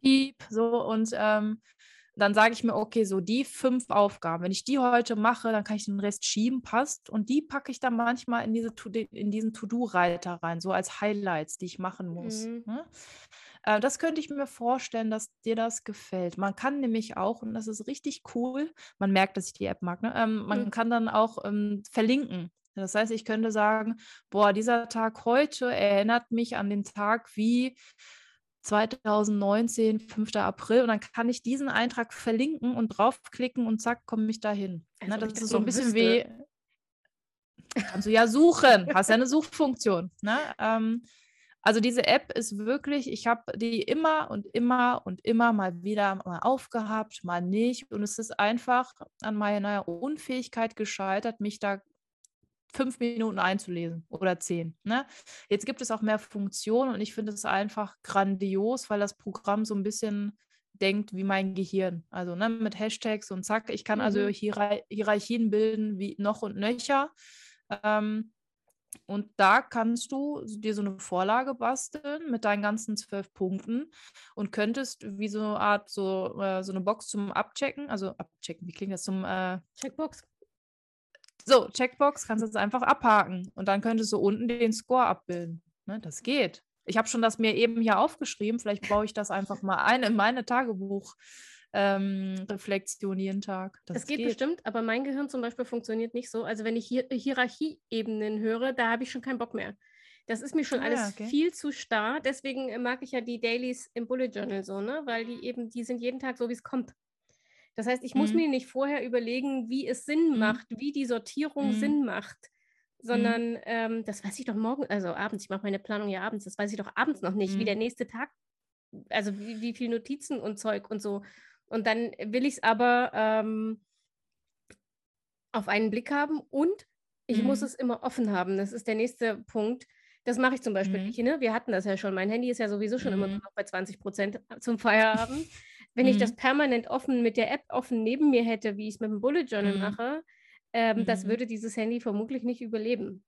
Speaker 2: Piep, so und ähm, dann sage ich mir, okay, so die fünf Aufgaben, wenn ich die heute mache, dann kann ich den Rest schieben, passt. Und die packe ich dann manchmal in, diese in diesen To-Do-Reiter rein, so als Highlights, die ich machen muss. Mhm. Ne? Äh, das könnte ich mir vorstellen, dass dir das gefällt. Man kann nämlich auch, und das ist richtig cool, man merkt, dass ich die App mag, ne? ähm, man mhm. kann dann auch ähm, verlinken. Das heißt, ich könnte sagen, boah, dieser Tag heute erinnert mich an den Tag, wie 2019, 5. April und dann kann ich diesen Eintrag verlinken und draufklicken und zack, komme ich dahin. Also ne, das ist so ein bisschen wüsste. wie, kannst du ja suchen, hast ja eine Suchfunktion. Ne? Ähm, also diese App ist wirklich, ich habe die immer und immer und immer mal wieder mal aufgehabt, mal nicht. Und es ist einfach an meiner Unfähigkeit gescheitert, mich da fünf Minuten einzulesen oder zehn. Ne? Jetzt gibt es auch mehr Funktionen und ich finde es einfach grandios, weil das Programm so ein bisschen denkt wie mein Gehirn. Also ne, mit Hashtags und zack. Ich kann also mhm. also Hier Hierarchien bilden wie noch und nöcher. Ähm, und da kannst du dir so eine Vorlage basteln mit deinen ganzen zwölf Punkten und könntest wie so eine Art so, äh, so eine Box zum Abchecken, also abchecken, wie klingt das zum äh,
Speaker 1: Checkbox?
Speaker 2: So, Checkbox kannst du jetzt einfach abhaken und dann könntest du unten den Score abbilden. Ne, das geht. Ich habe schon das mir eben hier aufgeschrieben. Vielleicht baue ich das einfach mal ein in meine Tagebuch-Reflexion ähm, jeden Tag.
Speaker 1: Das, das geht, geht, bestimmt, aber mein Gehirn zum Beispiel funktioniert nicht so. Also wenn ich Hier Hierarchieebenen höre, da habe ich schon keinen Bock mehr. Das ist mir schon ah, alles okay. viel zu starr. Deswegen mag ich ja die Dailies im Bullet Journal so, ne? Weil die eben, die sind jeden Tag so, wie es kommt. Das heißt, ich mhm. muss mir nicht vorher überlegen, wie es Sinn mhm. macht, wie die Sortierung mhm. Sinn macht. Mhm. sondern mhm. ähm, das weiß ich doch morgen, also abends, ich mache meine Planung ja abends, das weiß ich doch abends noch nicht, mhm. wie der nächste Tag, also wie, wie viel Notizen und Zeug und so. Und dann will ich es aber ähm, auf einen Blick haben und ich mhm. muss es immer offen haben. Das ist der nächste Punkt. Das mache ich zum Beispiel mhm. nicht. Ne? Wir hatten das ja schon. Mein Handy ist ja sowieso schon immer mhm. noch bei 20 Prozent zum Feierabend. *laughs* Wenn ich das permanent offen mit der App offen neben mir hätte, wie ich es mit dem Bullet Journal mache, ähm, mhm. das würde dieses Handy vermutlich nicht überleben.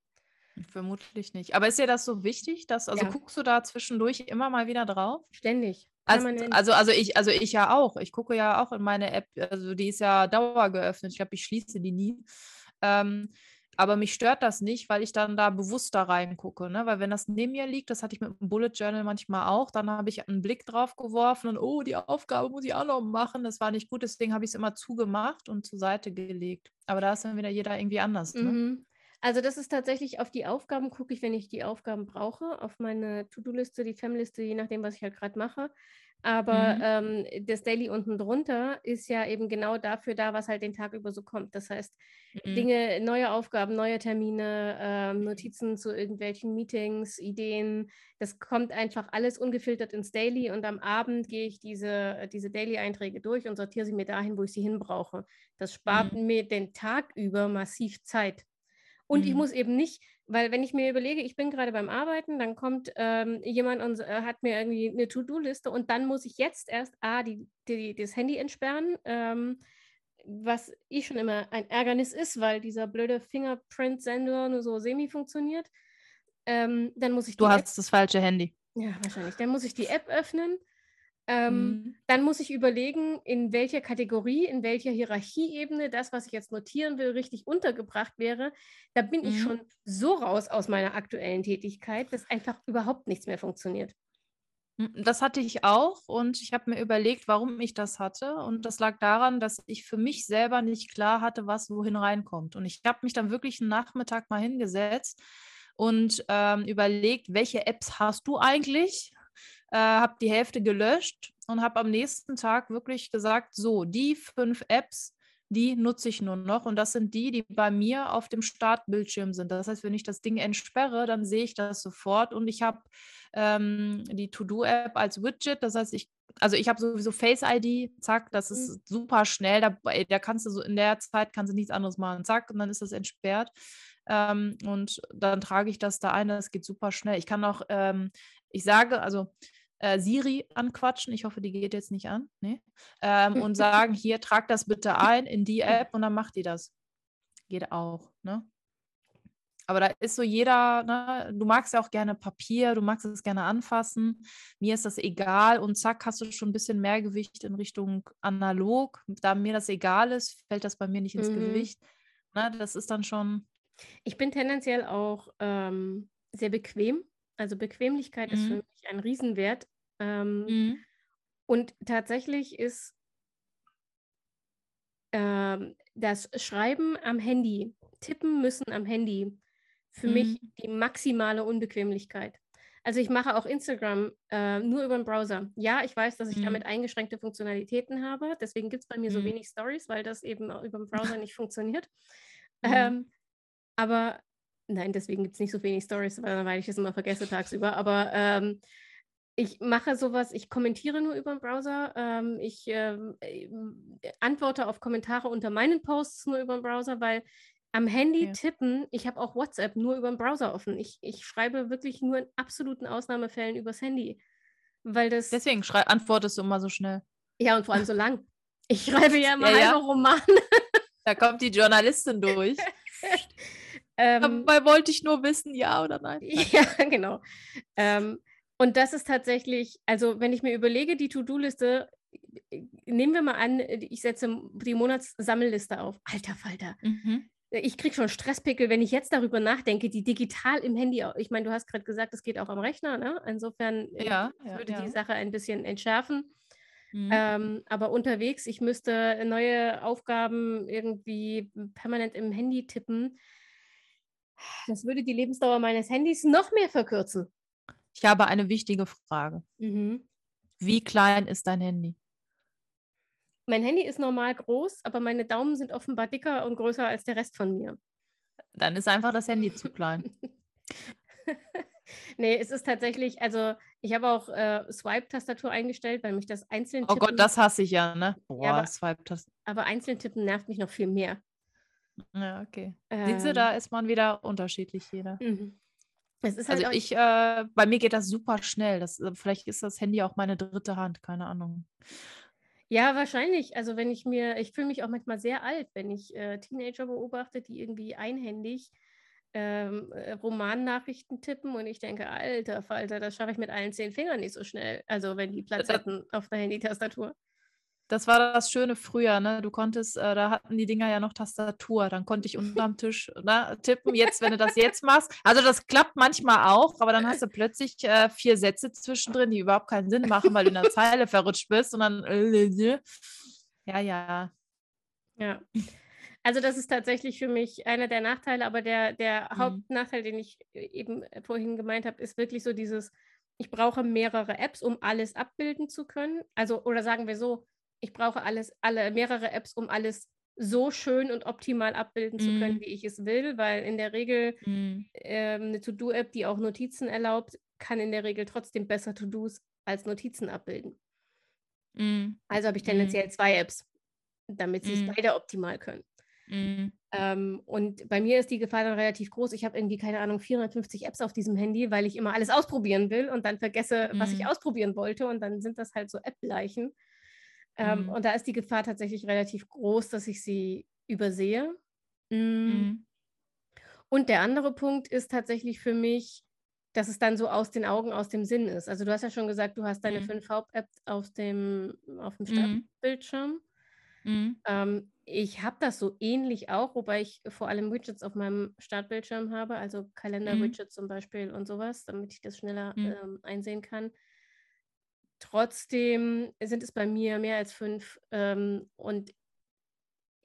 Speaker 2: Vermutlich nicht. Aber ist dir das so wichtig, dass, also ja. guckst du da zwischendurch immer mal wieder drauf?
Speaker 1: Ständig.
Speaker 2: Also, also, also, ich, also ich ja auch. Ich gucke ja auch in meine App, also die ist ja dauergeöffnet. Ich glaube, ich schließe die nie. Ähm, aber mich stört das nicht, weil ich dann da bewusst da reingucke. Ne? Weil wenn das neben mir liegt, das hatte ich mit dem Bullet Journal manchmal auch, dann habe ich einen Blick drauf geworfen und oh, die Aufgabe muss ich auch noch machen. Das war nicht gut, deswegen habe ich es immer zugemacht und zur Seite gelegt. Aber da ist dann wieder jeder irgendwie anders. Ne?
Speaker 1: Mhm. Also das ist tatsächlich auf die Aufgaben gucke ich, wenn ich die Aufgaben brauche, auf meine To-Do-Liste, die Fem-Liste, je nachdem, was ich halt gerade mache. Aber mhm. ähm, das Daily unten drunter ist ja eben genau dafür da, was halt den Tag über so kommt. Das heißt, mhm. Dinge, neue Aufgaben, neue Termine, ähm, Notizen zu irgendwelchen Meetings, Ideen, das kommt einfach alles ungefiltert ins Daily und am Abend gehe ich diese, diese Daily-Einträge durch und sortiere sie mir dahin, wo ich sie hinbrauche. Das spart mhm. mir den Tag über massiv Zeit. Und ich mhm. muss eben nicht weil wenn ich mir überlege, ich bin gerade beim Arbeiten, dann kommt ähm, jemand und äh, hat mir irgendwie eine To-Do-Liste und dann muss ich jetzt erst A, die, die, das Handy entsperren, ähm, was ich schon immer ein Ärgernis ist, weil dieser blöde Fingerprint-Sensor nur so semi funktioniert. Ähm, dann muss ich
Speaker 2: Du hast App das falsche Handy.
Speaker 1: Ja, wahrscheinlich. Dann muss ich die App öffnen ähm, mhm. Dann muss ich überlegen, in welcher Kategorie, in welcher Hierarchieebene das, was ich jetzt notieren will, richtig untergebracht wäre. Da bin mhm. ich schon so raus aus meiner aktuellen Tätigkeit, dass einfach überhaupt nichts mehr funktioniert.
Speaker 2: Hm, das hatte ich auch und ich habe mir überlegt, warum ich das hatte. Und das lag daran, dass ich für mich selber nicht klar hatte, was wohin reinkommt. Und ich habe mich dann wirklich einen Nachmittag mal hingesetzt und ähm, überlegt, welche Apps hast du eigentlich? Äh, habe die Hälfte gelöscht und habe am nächsten Tag wirklich gesagt, so, die fünf Apps, die nutze ich nur noch und das sind die, die bei mir auf dem Startbildschirm sind. Das heißt, wenn ich das Ding entsperre, dann sehe ich das sofort und ich habe ähm, die To-Do-App als Widget. Das heißt, ich, also ich habe sowieso Face ID, zack, das ist mhm. super schnell. Da, da kannst du so in der Zeit kannst du nichts anderes machen, zack, und dann ist das entsperrt. Ähm, und dann trage ich das da ein. Das geht super schnell. Ich kann auch, ähm, ich sage, also äh, Siri anquatschen. Ich hoffe, die geht jetzt nicht an. Nee. Ähm, und sagen, hier, trag das bitte ein in die App und dann macht die das. Geht auch, ne? Aber da ist so jeder, ne, du magst ja auch gerne Papier, du magst es gerne anfassen. Mir ist das egal und zack, hast du schon ein bisschen mehr Gewicht in Richtung analog. Da mir das egal ist, fällt das bei mir nicht ins mhm. Gewicht. Ne, das ist dann schon.
Speaker 1: Ich bin tendenziell auch ähm, sehr bequem. Also Bequemlichkeit mhm. ist für mich ein Riesenwert. Ähm, mhm. Und tatsächlich ist ähm, das Schreiben am Handy, Tippen müssen am Handy, für mhm. mich die maximale Unbequemlichkeit. Also ich mache auch Instagram äh, nur über den Browser. Ja, ich weiß, dass ich mhm. damit eingeschränkte Funktionalitäten habe. Deswegen gibt es bei mir so mhm. wenig Stories, weil das eben über den Browser *laughs* nicht funktioniert. Mhm. Ähm, aber nein, deswegen gibt es nicht so wenig Stories, weil, weil ich es immer vergesse tagsüber. Aber ähm, ich mache sowas, ich kommentiere nur über den Browser. Ähm, ich ähm, äh, antworte auf Kommentare unter meinen Posts nur über den Browser, weil am Handy ja. tippen, ich habe auch WhatsApp nur über den Browser offen. Ich, ich schreibe wirklich nur in absoluten Ausnahmefällen übers Handy. Weil das.
Speaker 2: Deswegen antwortest du immer so schnell.
Speaker 1: Ja, und vor allem so lang. Ich schreibe ja immer ja, ja. Romane. *laughs*
Speaker 2: Da kommt die Journalistin durch. *laughs* ähm, Dabei wollte ich nur wissen, ja oder nein. *laughs*
Speaker 1: Ja, genau. Ähm, und das ist tatsächlich, also wenn ich mir überlege, die To-Do-Liste, nehmen wir mal an, ich setze die Monatssammelliste auf. Alter Falter. Mhm. ich kriege schon Stresspickel, wenn ich jetzt darüber nachdenke, die digital im Handy, ich meine, du hast gerade gesagt, es geht auch am Rechner, ne? Insofern äh,
Speaker 2: Ja, ja,
Speaker 1: würde
Speaker 2: ja.
Speaker 1: die Sache ein bisschen entschärfen.
Speaker 2: Mhm.
Speaker 1: Ähm, aber unterwegs, ich müsste neue Aufgaben irgendwie permanent im Handy tippen. Das würde die Lebensdauer meines Handys noch mehr verkürzen.
Speaker 2: Ich habe eine wichtige Frage.
Speaker 1: Mhm.
Speaker 2: Wie klein ist dein Handy?
Speaker 1: Mein Handy ist normal groß, aber meine Daumen sind offenbar dicker und größer als der Rest von mir.
Speaker 2: Dann ist einfach das Handy zu klein. *laughs*
Speaker 1: nee, es ist tatsächlich, also ich habe auch äh, Swipe-Tastatur eingestellt, weil mich das einzeln
Speaker 2: Oh Gott, das hasse ich ja, ne? Boah,
Speaker 1: aber-
Speaker 2: Swipe das.
Speaker 1: aber einzeln tippen nervt mich noch viel mehr.
Speaker 2: Ja, okay. Siehst du,
Speaker 1: Ähm,
Speaker 2: da ist man wieder unterschiedlich jeder.
Speaker 1: Mhm. Es ist halt
Speaker 2: Also ich, äh, bei mir geht das super schnell. Das, äh, vielleicht ist das Handy auch meine dritte Hand, keine Ahnung.
Speaker 1: ja, wahrscheinlich. Also wenn ich mir, ich fühle mich auch manchmal sehr alt, wenn ich äh, Teenager beobachte, die irgendwie einhändig ähm, äh, Romannachrichten tippen und ich denke, alter Falter, das schaffe ich mit allen zehn Fingern nicht so schnell. Also wenn die Platz
Speaker 2: Das-
Speaker 1: hätten auf der Handytastatur.
Speaker 2: Das war das Schöne früher, ne? Du konntest, äh, da hatten die Dinger ja noch Tastatur. Dann konnte ich unterm *laughs* Tisch ne, tippen. Jetzt, wenn du das jetzt machst, also das klappt manchmal auch, aber dann hast du plötzlich äh, vier Sätze zwischendrin, die überhaupt keinen Sinn machen, weil du in der Zeile verrutscht bist und dann äh, ja, ja.
Speaker 1: Ja. Also das ist tatsächlich für mich einer der Nachteile, aber der, der
Speaker 2: Mhm.
Speaker 1: Hauptnachteil, den ich äh, eben äh, vorhin gemeint habe, ist wirklich so dieses, ich brauche mehrere Apps, um alles abbilden zu können. Also, oder sagen wir so, ich brauche alles, alle mehrere Apps, um alles so schön und optimal abbilden zu können,
Speaker 2: Mhm.
Speaker 1: wie ich es will, weil in der Regel
Speaker 2: Mhm.
Speaker 1: ähm, eine To-Do-App, die auch Notizen erlaubt, kann in der Regel trotzdem besser To-Dos als Notizen abbilden.
Speaker 2: Mhm.
Speaker 1: Also habe ich
Speaker 2: Mhm.
Speaker 1: tendenziell zwei Apps, damit sie es
Speaker 2: Mhm.
Speaker 1: beide optimal können. Ähm, und bei mir ist die Gefahr dann relativ groß. Ich habe irgendwie, keine Ahnung, 450 Apps auf diesem Handy, weil ich immer alles ausprobieren will und dann vergesse, was ich ausprobieren wollte. Und dann sind das halt so App-Leichen. Ähm,
Speaker 2: Mhm.
Speaker 1: Und da ist die Gefahr tatsächlich relativ groß, dass ich sie übersehe. Mm.
Speaker 2: Mhm.
Speaker 1: Und der andere Punkt ist tatsächlich für mich, dass es dann so aus den Augen, aus dem Sinn ist. Also du hast ja schon gesagt, du hast deine
Speaker 2: Mhm.
Speaker 1: fünf Haupt-Apps auf dem, auf dem
Speaker 2: Mhm.
Speaker 1: Startbildschirm.
Speaker 2: Mhm.
Speaker 1: Ähm, ich habe das so ähnlich auch, wobei ich vor allem Widgets auf meinem Startbildschirm habe, also
Speaker 2: Mhm.
Speaker 1: Kalender-Widgets zum Beispiel und sowas, damit ich das schneller
Speaker 2: Mhm.
Speaker 1: ähm, einsehen kann. Trotzdem sind es bei mir mehr als fünf ähm, und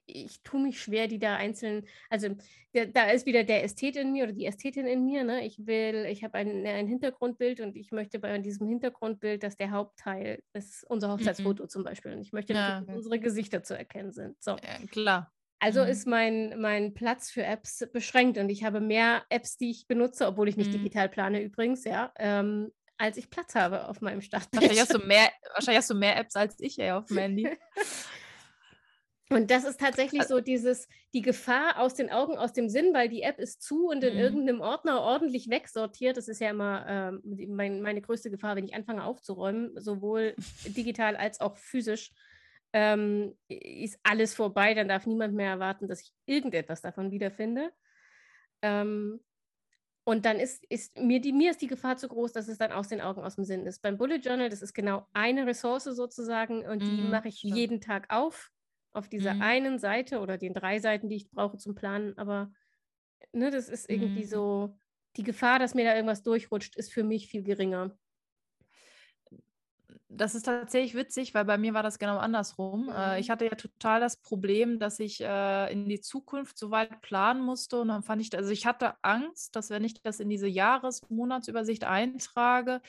Speaker 1: ich tue mich schwer, die da einzeln, also der, da ist wieder der Ästhet in mir oder die Ästhetin in mir. Ne? Ich will, ich habe ein, ein Hintergrundbild und ich möchte bei diesem Hintergrundbild, dass der Hauptteil ist unser Hochzeitsfoto zum Beispiel. Und ich möchte,
Speaker 2: Mhm. Ja,
Speaker 1: dass unsere Gesichter zu erkennen sind. So.
Speaker 2: Ja, klar.
Speaker 1: Also
Speaker 2: Mhm.
Speaker 1: ist mein, mein Platz für Apps beschränkt und ich habe mehr Apps, die ich benutze, obwohl ich nicht
Speaker 2: Mhm.
Speaker 1: digital plane übrigens, ja, ähm, als ich Platz habe auf meinem
Speaker 2: Wahrscheinlich hast, du mehr, *laughs* wahrscheinlich hast du mehr Apps als ich ey, auf dem Handy. *laughs*
Speaker 1: Und das ist tatsächlich so dieses, die Gefahr aus den Augen, aus dem Sinn, weil die App ist zu und in
Speaker 2: Mhm.
Speaker 1: irgendeinem Ordner ordentlich wegsortiert. Das ist ja immer ähm, die- mein, meine größte Gefahr, wenn ich anfange aufzuräumen, sowohl *laughs* digital als auch physisch. Ähm, ist alles vorbei, dann darf niemand mehr erwarten, dass ich irgendetwas davon wiederfinde. Ähm, und dann ist, ist mir, die, mir ist die Gefahr zu groß, dass es dann aus den Augen, aus dem Sinn ist. Beim Bullet Journal, das ist genau eine Ressource sozusagen und die
Speaker 2: Mhm,
Speaker 1: mache ich
Speaker 2: stimmt.
Speaker 1: jeden Tag auf, auf dieser
Speaker 2: Mhm.
Speaker 1: einen Seite oder den drei Seiten, die ich brauche zum Planen. Aber ne, das ist irgendwie
Speaker 2: Mhm.
Speaker 1: so, die Gefahr, dass mir da irgendwas durchrutscht, ist für mich viel geringer.
Speaker 2: Das ist tatsächlich witzig, weil bei mir war das genau andersrum. Äh, ich
Speaker 1: Mhm.
Speaker 2: hatte ja total das Problem, dass ich äh, in die Zukunft so weit planen musste. Und dann fand ich, also ich hatte Angst, dass wenn ich das in diese Jahres-Monatsübersicht eintrage,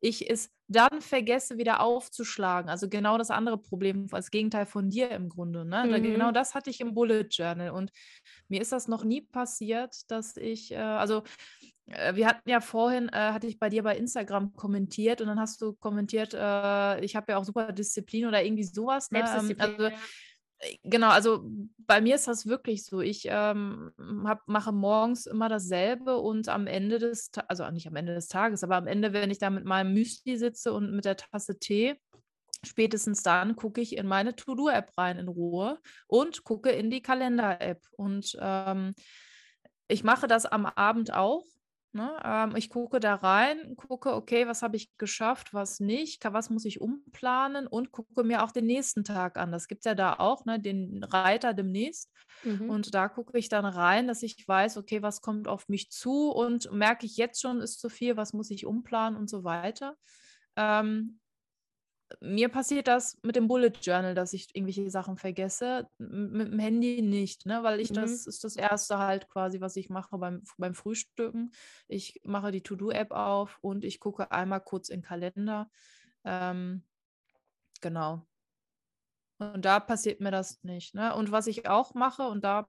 Speaker 2: ich es dann vergesse, wieder aufzuschlagen. Also genau das andere Problem, das Gegenteil von dir im Grunde. Ne? Genau
Speaker 1: Mhm.
Speaker 2: das hatte ich im Bullet Journal. Und mir ist das noch nie passiert, dass ich, äh, also wir hatten ja vorhin, äh, hatte ich bei dir bei Instagram kommentiert und dann hast du kommentiert, äh, ich habe ja auch super Disziplin oder irgendwie sowas. Ne? Ähm, also äh, Genau, also bei mir ist das wirklich so. Ich ähm, hab, mache morgens immer dasselbe und am Ende des, also nicht am Ende des Tages, aber am Ende, wenn ich da mit meinem Müsli sitze und mit der Tasse Tee, spätestens dann gucke ich in meine To-Do-App rein in Ruhe und gucke in die Kalender-App. Und ähm, ich mache das am Abend auch. Ne? Ähm, ich gucke da rein, gucke, okay, was habe ich geschafft, was nicht, was muss ich umplanen und gucke mir auch den nächsten Tag an. Das gibt es ja da auch, ne, den Reiter demnächst. Mhm. Und da gucke ich dann rein, dass ich weiß, okay, was kommt auf mich zu und merke ich jetzt schon, ist zu viel, was muss ich umplanen und so weiter. Ähm, mir passiert das mit dem Bullet Journal, dass ich irgendwelche Sachen vergesse. mit dem Handy nicht, ne? Weil ich mhm. das ist das erste halt quasi, was ich mache beim, beim Frühstücken. Ich mache die To-Do-App auf und ich gucke einmal kurz in den Kalender. Ähm, genau. Und da passiert mir das nicht. Ne? Und was ich auch mache, und da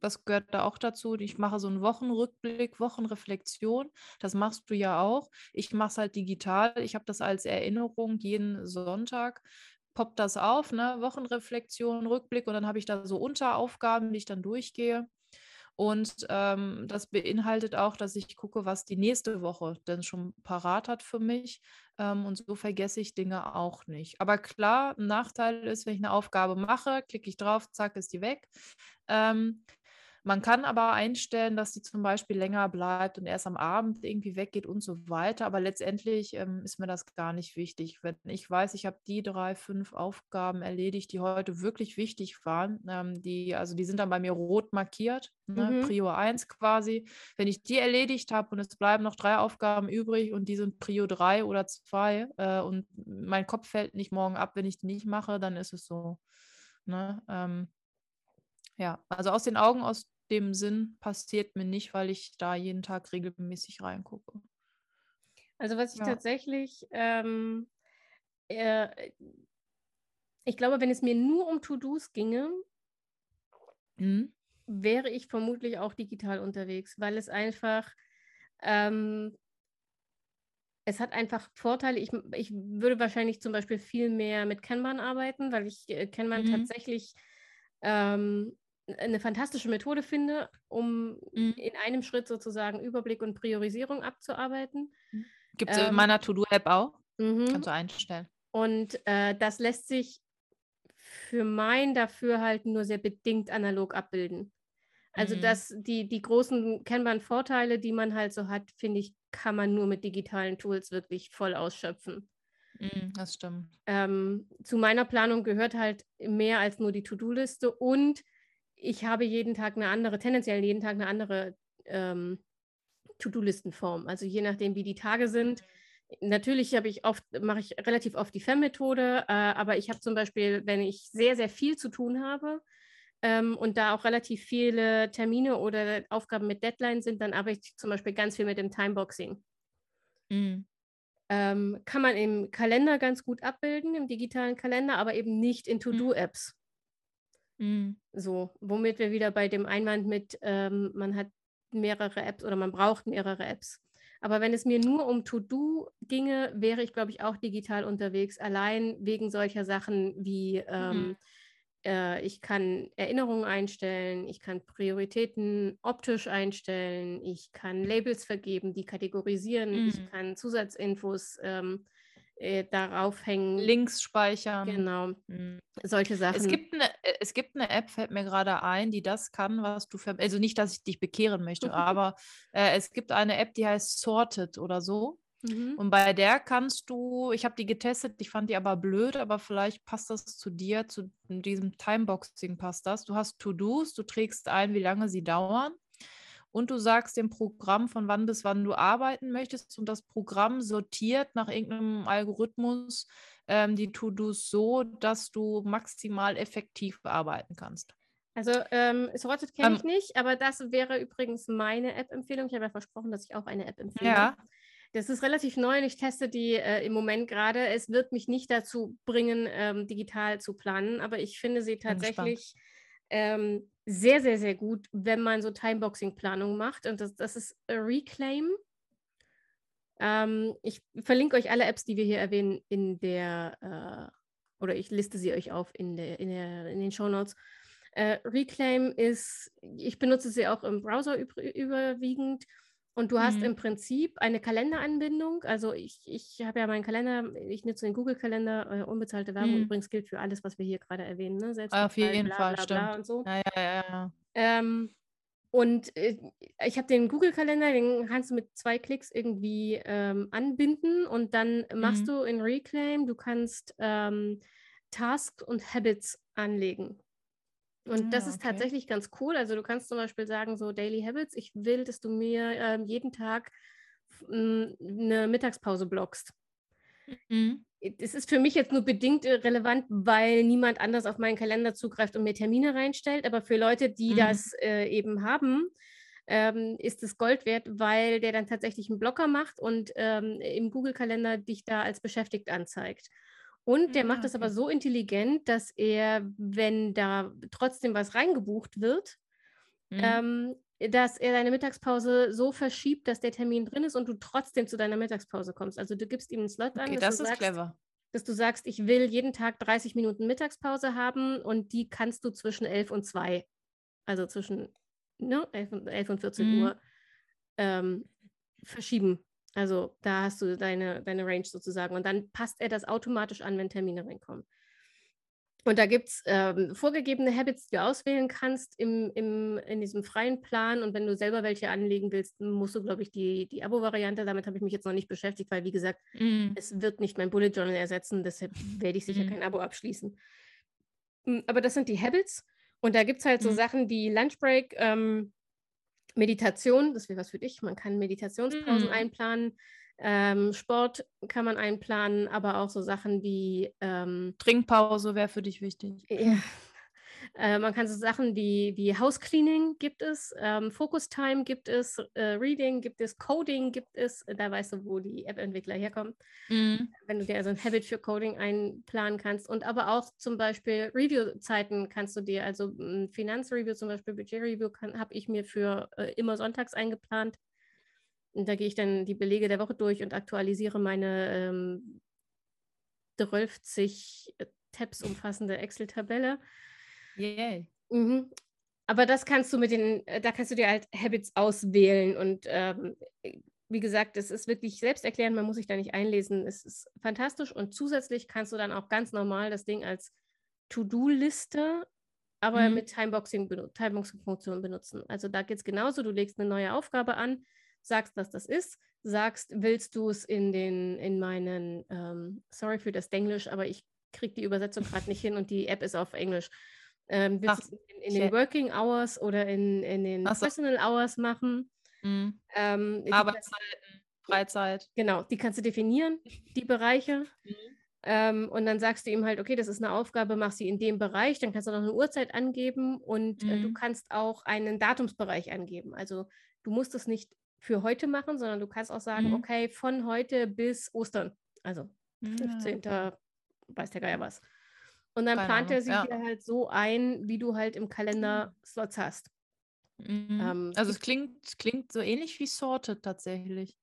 Speaker 2: das gehört da auch dazu. Ich mache so einen Wochenrückblick, Wochenreflexion. Das machst du ja auch. Ich mache es halt digital. Ich habe das als Erinnerung jeden Sonntag. Poppt das auf, ne? Wochenreflexion, Rückblick und dann habe ich da so Unteraufgaben, die ich dann durchgehe. Und ähm, das beinhaltet auch, dass ich gucke, was die nächste Woche denn schon parat hat für mich. Ähm, und so vergesse ich Dinge auch nicht. Aber klar, ein Nachteil ist, wenn ich eine Aufgabe mache, klicke ich drauf, zack, ist die weg. Ähm, man kann aber einstellen, dass die zum Beispiel länger bleibt und erst am Abend irgendwie weggeht und so weiter. Aber letztendlich ähm, ist mir das gar nicht wichtig. Wenn ich weiß, ich habe die drei, fünf Aufgaben erledigt, die heute wirklich wichtig waren, ähm, die, also die sind dann bei mir rot markiert, ne? mhm. Prio 1 quasi. Wenn ich die erledigt habe und es bleiben noch drei Aufgaben übrig und die sind Prio 3 oder 2 äh, und mein Kopf fällt nicht morgen ab, wenn ich die nicht mache, dann ist es so. Ne? Ähm, ja, also aus den Augen, aus dem Sinn passiert mir nicht, weil ich da jeden Tag regelmäßig reingucke.
Speaker 1: Also was ich ja. tatsächlich, ähm, äh, ich glaube, wenn es mir nur um To-Dos ginge, mhm. wäre ich vermutlich auch digital unterwegs, weil es einfach, ähm, es hat einfach Vorteile. Ich, ich würde wahrscheinlich zum Beispiel viel mehr mit Kanban arbeiten, weil ich äh, Kanban mhm. tatsächlich ähm, eine fantastische Methode finde, um mhm. in einem Schritt sozusagen Überblick und Priorisierung abzuarbeiten.
Speaker 2: Mhm. Gibt es ähm, in meiner To-Do-App auch? Mhm. Kannst du einstellen.
Speaker 1: Und äh, das lässt sich für mein Dafürhalten nur sehr bedingt analog abbilden. Also mhm. dass die, die großen Kanban-Vorteile, die man halt so hat, finde ich, kann man nur mit digitalen Tools wirklich voll ausschöpfen.
Speaker 2: Mhm, das stimmt.
Speaker 1: Ähm, zu meiner Planung gehört halt mehr als nur die To-Do-Liste und ich habe jeden Tag eine andere, tendenziell jeden Tag eine andere ähm, To-Do-Listenform. Also je nachdem, wie die Tage sind. Natürlich habe ich oft, mache ich relativ oft die FEM-Methode, äh, aber ich habe zum Beispiel, wenn ich sehr, sehr viel zu tun habe ähm, und da auch relativ viele Termine oder Aufgaben mit Deadline sind, dann arbeite ich zum Beispiel ganz viel mit dem Timeboxing. Mhm. Ähm, kann man im Kalender ganz gut abbilden, im digitalen Kalender, aber eben nicht in mhm. To-Do-Apps. Mhm. So, womit wir wieder bei dem Einwand mit, ähm, man hat mehrere Apps oder man braucht mehrere Apps. Aber wenn es mir nur um To-Do ginge, wäre ich, glaube ich, auch digital unterwegs, allein wegen solcher Sachen wie ähm, mhm. äh, ich kann Erinnerungen einstellen, ich kann Prioritäten optisch einstellen, ich kann Labels vergeben, die kategorisieren, mhm. ich kann Zusatzinfos ähm, äh, darauf hängen.
Speaker 2: Links speichern.
Speaker 1: Genau. Mhm. Solche Sachen.
Speaker 2: Es gibt, eine, äh, es gibt eine App, fällt mir gerade ein, die das kann, was du für. Also nicht, dass ich dich bekehren möchte, aber äh, es gibt eine App, die heißt Sorted oder so. Mhm. Und bei der kannst du, ich habe die getestet, ich fand die aber blöd, aber vielleicht passt das zu dir, zu diesem Timeboxing passt das. Du hast To-Dos, du trägst ein, wie lange sie dauern und du sagst dem Programm, von wann bis wann du arbeiten möchtest und das Programm sortiert nach irgendeinem Algorithmus ähm, die To-Dos so, dass du maximal effektiv arbeiten kannst.
Speaker 1: Also ähm, Sorted kenne ähm, ich nicht, aber das wäre übrigens meine App-Empfehlung. Ich habe ja versprochen, dass ich auch eine App empfehle. Ja. Das ist relativ neu und ich teste die äh, im Moment gerade. Es wird mich nicht dazu bringen, ähm, digital zu planen, aber ich finde sie tatsächlich ähm, sehr, sehr, sehr gut, wenn man so Timeboxing-Planung macht. Und das, das ist Reclaim. Ähm, ich verlinke euch alle Apps, die wir hier erwähnen, in der, äh, oder ich liste sie euch auf in, der, in, der, in den Show Notes. Äh, Reclaim ist, ich benutze sie auch im Browser überwiegend und du hast mhm. im Prinzip eine Kalenderanbindung. Also ich, ich habe ja meinen Kalender, ich nutze den Google-Kalender, äh, unbezahlte Werbung mhm. übrigens gilt für alles, was wir hier gerade erwähnen. Ne?
Speaker 2: Selbst Auf jeden bla, Fall, bla, bla,
Speaker 1: stimmt. und so. Ja, ja, ja. Ähm, und äh, ich habe den Google-Kalender, den kannst du mit zwei Klicks irgendwie ähm, anbinden und dann machst
Speaker 2: Mhm.
Speaker 1: du in Reclaim, du kannst ähm, Tasks und Habits anlegen. Und das
Speaker 2: Ah,
Speaker 1: ist
Speaker 2: okay.
Speaker 1: tatsächlich ganz cool. Also du kannst zum Beispiel sagen, so Daily Habits, ich will, dass du mir ähm, jeden Tag eine Mittagspause blockst.
Speaker 2: Mhm.
Speaker 1: Es ist für mich jetzt nur bedingt äh, relevant, weil niemand anders auf meinen Kalender zugreift und mir Termine reinstellt. Aber für Leute, die
Speaker 2: Mhm.
Speaker 1: das äh, eben haben, ähm, ist es Gold wert, weil der dann tatsächlich einen Blocker macht und ähm, im Google-Kalender dich da als beschäftigt anzeigt. Und der
Speaker 2: Ah,
Speaker 1: macht das aber so intelligent, dass er, wenn da trotzdem was reingebucht wird,
Speaker 2: Mhm.
Speaker 1: ähm, dass er deine Mittagspause so verschiebt, dass der Termin drin ist und du trotzdem zu deiner Mittagspause kommst. Also du gibst ihm einen Slot an,
Speaker 2: Okay,
Speaker 1: dass
Speaker 2: das
Speaker 1: du
Speaker 2: ist
Speaker 1: sagst,
Speaker 2: clever.
Speaker 1: dass du sagst, ich will jeden Tag 30 Minuten Mittagspause haben und die kannst du zwischen 11 und 2, also zwischen ne, 11, und, 11 und 14
Speaker 2: Mhm.
Speaker 1: Uhr ähm, verschieben. Also da hast du deine, deine Range sozusagen und dann passt er das automatisch an, wenn Termine reinkommen. Und da gibt es ähm, vorgegebene Habits, die du auswählen kannst im, im, in diesem freien Plan. Und wenn du selber welche anlegen willst, musst du, glaube ich, die, die Abo-Variante. Damit habe ich mich jetzt noch nicht beschäftigt, weil, wie gesagt,
Speaker 2: Mhm.
Speaker 1: es wird nicht mein Bullet Journal ersetzen. Deshalb werde ich sicher
Speaker 2: Mhm.
Speaker 1: kein Abo abschließen. Mm, Aber das sind die Habits. Und da gibt es halt so
Speaker 2: Mhm.
Speaker 1: Sachen wie Lunchbreak, ähm, Meditation, das wäre was für dich. Man kann Meditationspausen
Speaker 2: Mhm.
Speaker 1: einplanen. Ähm, Sport kann man einplanen, aber auch so Sachen wie ähm,
Speaker 2: Trinkpause wäre für dich wichtig.
Speaker 1: ja. Äh, man kann so Sachen wie, wie House Cleaning gibt es, ähm, Focus Time gibt es, äh, Reading gibt es, Coding gibt es. Äh, Da weißt du, wo die App-Entwickler herkommen.
Speaker 2: Mhm.
Speaker 1: Wenn du dir also ein Habit für Coding einplanen kannst. Und aber auch zum Beispiel Review-Zeiten kannst du dir, also ein Finanzreview, zum Beispiel Budget-Review, habe ich mir für äh, immer sonntags eingeplant. Und da gehe ich dann die Belege der Woche durch und aktualisiere meine ähm, 12 Tabs umfassende Excel-Tabelle.
Speaker 2: Yay.
Speaker 1: Mhm. Aber das kannst du mit den, äh, da kannst du dir halt Habits auswählen und ähm, äh, wie gesagt, es ist wirklich selbsterklärend, man muss sich da nicht einlesen. Es ist fantastisch und zusätzlich kannst du dann auch ganz normal das Ding als To-Do-Liste, aber
Speaker 2: Mhm.
Speaker 1: mit Timeboxing Timeboxing-Funktion benutzen. Also da geht es genauso, du legst eine neue Aufgabe an, sagst, was das ist, sagst, willst du es in den, in meinen, ähm, sorry für das Denglisch, aber ich kriege die Übersetzung gerade nicht hin und die App ist auf Englisch. Ähm, willst du in, in den Working Hours oder in, in den
Speaker 2: so.
Speaker 1: Personal Hours machen?
Speaker 2: Mhm.
Speaker 1: Ähm,
Speaker 2: Arbeitszeiten, Freizeit.
Speaker 1: genau, die kannst du definieren, die Bereiche.
Speaker 2: Mhm.
Speaker 1: Ähm, und dann sagst du ihm halt, okay, das ist eine Aufgabe, mach sie in dem Bereich. Dann kannst du noch eine Uhrzeit angeben und äh, du
Speaker 2: Mhm.
Speaker 1: kannst auch einen Datumsbereich angeben. Also du musst es nicht für heute machen, sondern du kannst auch sagen,
Speaker 2: Mhm.
Speaker 1: okay, von heute bis Ostern. Also
Speaker 2: Ja,
Speaker 1: 15.
Speaker 2: okay.
Speaker 1: weiß der Geier was. Und dann
Speaker 2: Keine
Speaker 1: plant er sie
Speaker 2: ja.
Speaker 1: halt so ein, wie du halt im Kalender Slots hast.
Speaker 2: Mhm.
Speaker 1: Ähm,
Speaker 2: Also es klingt, klingt so ähnlich wie Sorted tatsächlich.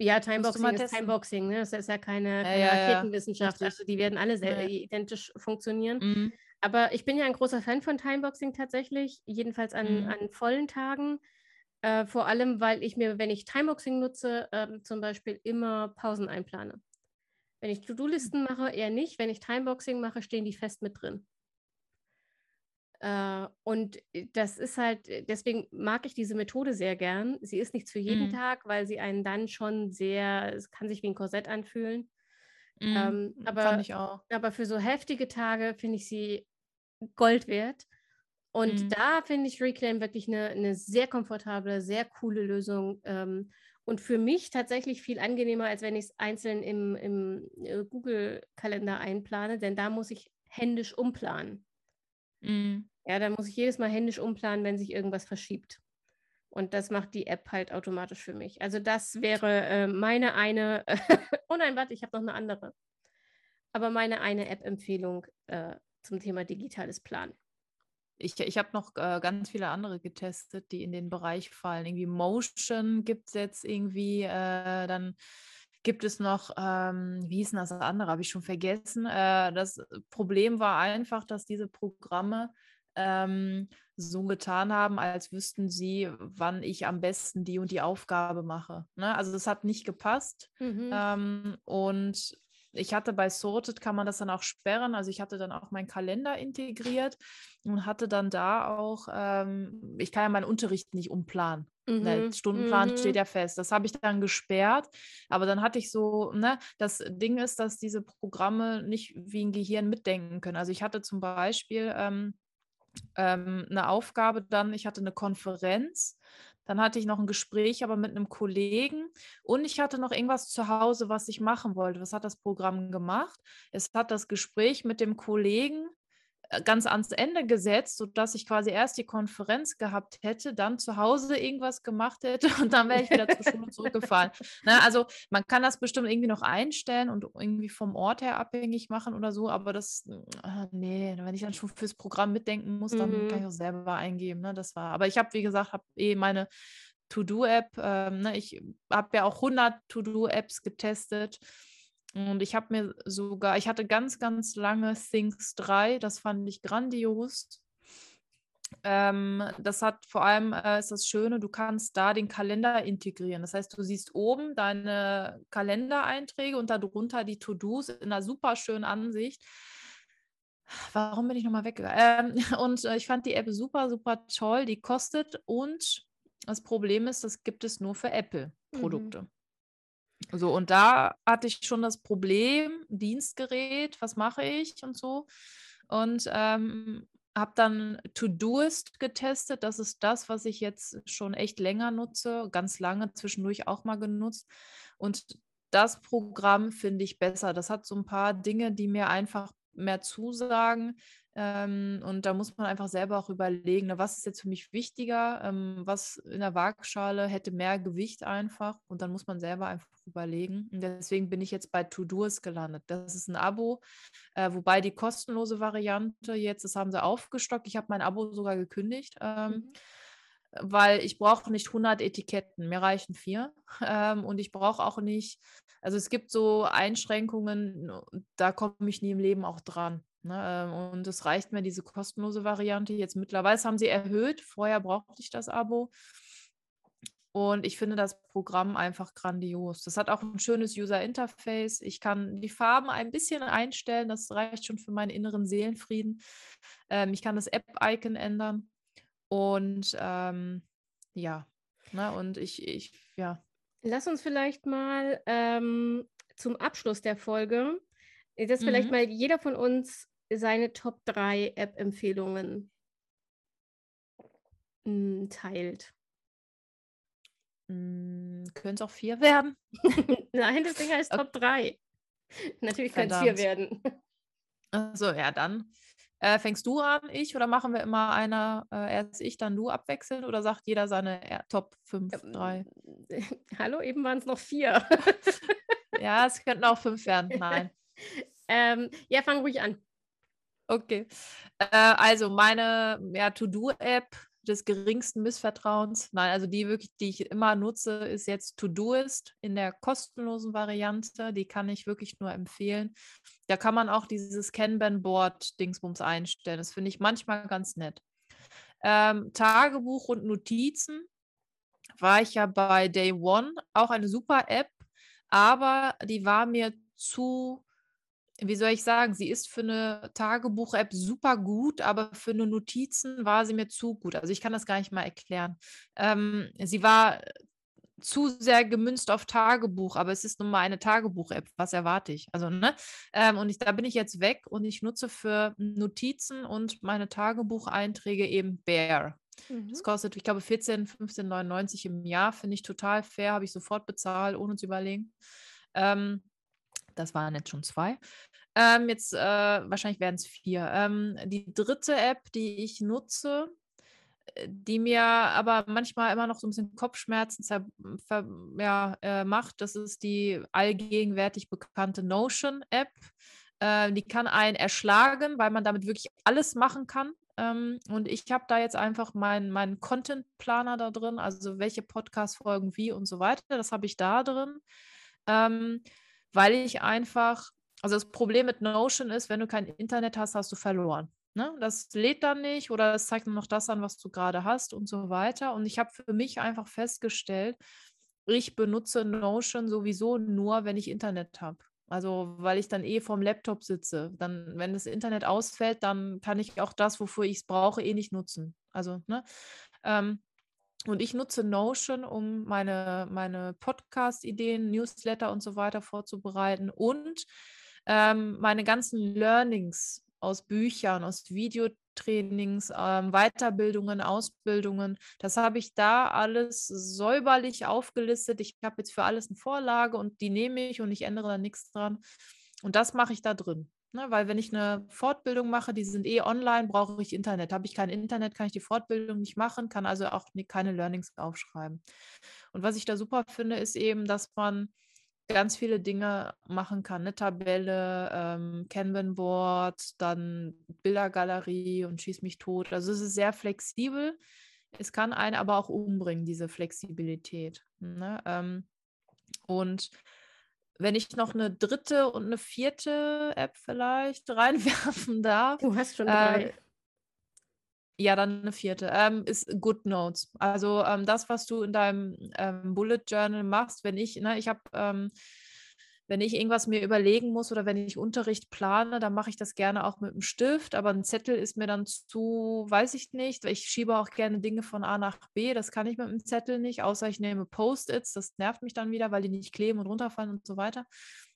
Speaker 1: Ja, Timeboxing ist
Speaker 2: testen.
Speaker 1: Timeboxing, ne? Das ist ja keine, keine
Speaker 2: ja, ja.
Speaker 1: Raketenwissenschaft. Also die werden alle sehr,
Speaker 2: Ja.
Speaker 1: identisch funktionieren.
Speaker 2: Mhm.
Speaker 1: Aber ich bin ja ein großer Fan von Timeboxing tatsächlich, jedenfalls an,
Speaker 2: Mhm.
Speaker 1: an vollen Tagen. Äh, vor allem, weil ich mir, wenn ich Timeboxing nutze, ähm, zum Beispiel immer Pausen einplane. Wenn ich To-Do-Listen mache, eher nicht. Wenn ich Timeboxing mache, stehen die fest mit drin. Äh, und äh, das ist halt, äh, deswegen mag ich diese Methode sehr gern. Sie ist nichts für jeden
Speaker 2: Mhm.
Speaker 1: Tag, weil sie einen dann schon sehr, es kann sich wie ein Korsett anfühlen.
Speaker 2: Mhm.
Speaker 1: Ähm, aber,
Speaker 2: ich auch.
Speaker 1: aber für so heftige Tage finde ich sie Gold wert. Und
Speaker 2: Mhm.
Speaker 1: da finde ich Reclaim wirklich eine, eine sehr komfortable, sehr coole Lösung. Ähm, und für mich tatsächlich viel angenehmer, als wenn ich es einzeln im, im äh, Google-Kalender einplane, denn da muss ich händisch umplanen.
Speaker 2: Mhm.
Speaker 1: Ja, dann muss ich jedes Mal händisch umplanen, wenn sich irgendwas verschiebt. Und das macht die App halt automatisch für mich. Also das wäre äh, meine eine, *laughs* oh nein, warte, ich habe noch eine andere. Aber meine eine App-Empfehlung äh, zum Thema digitales Plan.
Speaker 2: Ich, ich habe noch äh, ganz viele andere getestet, die in den Bereich fallen. Irgendwie Motion gibt es jetzt irgendwie, äh, dann gibt es noch, ähm, wie hieß denn das andere, habe ich schon vergessen. Äh, das Problem war einfach, dass diese Programme ähm, so getan haben, als wüssten sie, wann ich am besten die und die Aufgabe mache. Ne? Also das hat nicht gepasst.
Speaker 1: Mhm.
Speaker 2: Ähm, und ich hatte bei Sorted kann man das dann auch sperren. Also ich hatte dann auch meinen Kalender integriert und hatte dann da auch, ähm, ich kann ja meinen Unterricht nicht umplanen. Mhm. Der Stundenplan mhm. steht ja fest. Das habe ich dann gesperrt. Aber dann hatte ich so, ne, das Ding ist, dass diese Programme nicht wie ein Gehirn mitdenken können. Also ich hatte zum Beispiel ähm, ähm, eine Aufgabe dann, ich hatte eine Konferenz dann hatte ich noch ein Gespräch, aber mit einem Kollegen und ich hatte noch irgendwas zu Hause, was ich machen wollte. Was hat das Programm gemacht? Es hat das Gespräch mit dem Kollegen ganz ans Ende gesetzt, sodass ich quasi erst die Konferenz gehabt hätte, dann zu Hause irgendwas gemacht hätte *laughs* und dann wäre ich wieder zur Schule zurückgefahren. Ne, also man kann das bestimmt irgendwie noch einstellen und irgendwie vom Ort her abhängig machen oder so, aber das, äh, nee, wenn ich dann schon fürs Programm mitdenken muss, dann mhm. kann ich auch selber eingeben. Ne, das war, aber ich habe, wie gesagt, habe eh meine To-Do-App, ähm, ne, ich habe ja auch 100 To-Do-Apps getestet und ich habe mir sogar, ich hatte ganz, ganz lange Things 3, das fand ich grandios. Ähm, das hat vor allem äh, ist das Schöne, du kannst da den Kalender integrieren. Das heißt, du siehst oben deine Kalendereinträge und darunter die To-Dos in einer super schönen Ansicht. Warum bin ich nochmal weggegangen? Ähm, *laughs* und äh, ich fand die App super, super toll. Die kostet und das Problem ist, das gibt es nur für Apple-Produkte. Mhm. So, und da hatte ich schon das Problem, Dienstgerät, was mache ich und so. Und ähm, habe dann Todoist getestet. Das ist das, was ich jetzt schon echt länger nutze, ganz lange zwischendurch auch mal genutzt. Und das Programm finde ich besser. Das hat so ein paar Dinge, die mir einfach mehr zusagen. Ähm, und da muss man einfach selber auch überlegen, ne, was ist jetzt für mich wichtiger, ähm, was in der Waagschale hätte mehr Gewicht einfach. Und dann muss man selber einfach überlegen. Und deswegen bin ich jetzt bei To-Do's gelandet. Das ist ein Abo, äh, wobei die kostenlose Variante jetzt, das haben sie aufgestockt. Ich habe mein Abo sogar gekündigt. Ähm, mhm weil ich brauche nicht 100 Etiketten, mir reichen vier. *laughs* Ähm, und ich brauche auch nicht, also es gibt so Einschränkungen, da komme ich nie im Leben auch dran. Ne? Ähm, und es reicht mir diese kostenlose Variante. Jetzt mittlerweile haben sie erhöht. Vorher brauchte ich das Abo. Und ich finde das Programm einfach grandios. Das hat auch ein schönes User Interface. Ich kann die Farben ein bisschen einstellen. Das reicht schon für meinen inneren Seelenfrieden. Ähm, ich kann das App-Icon ändern. Und ähm, ja, ne, und ich, ich, ja.
Speaker 1: Lass uns vielleicht mal ähm, zum Abschluss der Folge, dass mhm. vielleicht mal jeder von uns seine Top 3 App-Empfehlungen hm, teilt.
Speaker 2: Mm, Können es auch vier werden? *laughs*
Speaker 1: Nein, das Ding heißt Top 3. Natürlich können es vier werden.
Speaker 2: Also ja, dann äh, fängst du an, ich, oder machen wir immer einer, äh, erst ich, dann du abwechselnd oder sagt jeder seine äh, Top 5, 3? *laughs*
Speaker 1: Hallo, eben waren es noch vier.
Speaker 2: ja, es könnten auch fünf werden, nein. *laughs*
Speaker 1: ähm, ja, fang ruhig an.
Speaker 2: Okay. Äh, also meine ja, To-Do-App des geringsten Missvertrauens, nein, also die wirklich, die ich immer nutze, ist jetzt Todoist in der kostenlosen Variante. Die kann ich wirklich nur empfehlen. Da kann man auch dieses Kanban-Board-Dingsbums einstellen. Das finde ich manchmal ganz nett. Ähm, Tagebuch und Notizen war ich ja bei Day One, auch eine super App, aber die war mir zu wie soll ich sagen, sie ist für eine Tagebuch-App super gut, aber für eine Notizen war sie mir zu gut. Also ich kann das gar nicht mal erklären. Ähm, sie war zu sehr gemünzt auf Tagebuch, aber es ist nun mal eine Tagebuch-App. Was erwarte ich? Also, ne? Ähm, und ich, da bin ich jetzt weg und ich nutze für Notizen und meine Tagebucheinträge eben Bear. Mhm. Das kostet, ich glaube, 14, 15,99 im Jahr. Finde ich total fair, habe ich sofort bezahlt, ohne zu überlegen. Ähm, das waren jetzt schon zwei. Ähm, jetzt äh, wahrscheinlich werden es vier. Ähm, die dritte App, die ich nutze, äh, die mir aber manchmal immer noch so ein bisschen Kopfschmerzen ja, äh, macht, das ist die allgegenwärtig bekannte Notion-App. Äh, die kann einen erschlagen, weil man damit wirklich alles machen kann. Ähm, und ich habe da jetzt einfach meinen mein Content-Planer da drin, also welche Podcast-Folgen wie und so weiter. Das habe ich da drin. Ähm, weil ich einfach, also das Problem mit Notion ist, wenn du kein Internet hast, hast du verloren. Ne? Das lädt dann nicht oder es zeigt nur noch das an, was du gerade hast und so weiter. Und ich habe für mich einfach festgestellt, ich benutze Notion sowieso nur, wenn ich Internet habe. Also, weil ich dann eh vorm Laptop sitze. Dann, wenn das Internet ausfällt, dann kann ich auch das, wofür ich es brauche, eh nicht nutzen. Also, ne? Ähm, und ich nutze Notion, um meine, meine Podcast-Ideen, Newsletter und so weiter vorzubereiten und ähm, meine ganzen Learnings aus Büchern, aus Videotrainings, ähm, Weiterbildungen, Ausbildungen. Das habe ich da alles säuberlich aufgelistet. Ich habe jetzt für alles eine Vorlage und die nehme ich und ich ändere da nichts dran. Und das mache ich da drin. Ne? Weil wenn ich eine Fortbildung mache, die sind eh online, brauche ich Internet. Habe ich kein Internet, kann ich die Fortbildung nicht machen, kann also auch keine Learnings aufschreiben. Und was ich da super finde, ist eben, dass man ganz viele Dinge machen kann. Eine Tabelle, ähm, Kanban-Board, dann Bildergalerie und schieß mich tot. Also es ist sehr flexibel. Es kann einen aber auch umbringen, diese Flexibilität. Ne? Ähm, und wenn ich noch eine dritte und eine vierte App vielleicht *laughs* reinwerfen darf.
Speaker 1: Du hast schon drei. Äh,
Speaker 2: ja, dann eine vierte. Ähm, ist GoodNotes. Also ähm, das, was du in deinem ähm, Bullet Journal machst, wenn ich, ne, ich habe, ähm, wenn ich irgendwas mir überlegen muss oder wenn ich Unterricht plane, dann mache ich das gerne auch mit einem Stift, aber ein Zettel ist mir dann zu, weiß ich nicht. Ich schiebe auch gerne Dinge von A nach B. Das kann ich mit einem Zettel nicht, außer ich nehme Post-its. Das nervt mich dann wieder, weil die nicht kleben und runterfallen und so weiter.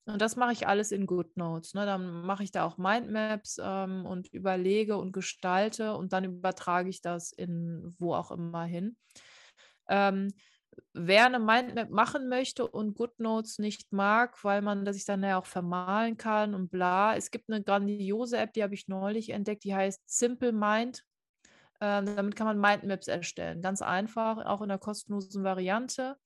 Speaker 2: Und das mache ich alles in GoodNotes. Ne? Dann mache ich da auch Mindmaps ähm, und überlege und gestalte und dann übertrage ich das in wo auch immer hin. Ähm, wer eine Mindmap machen möchte und GoodNotes nicht mag, weil man sich dann ja auch vermalen kann und bla. Es gibt eine grandiose App, die habe ich neulich entdeckt, die heißt Simple Mind. Ähm, damit kann man Mindmaps erstellen. Ganz einfach, auch in der kostenlosen Variante.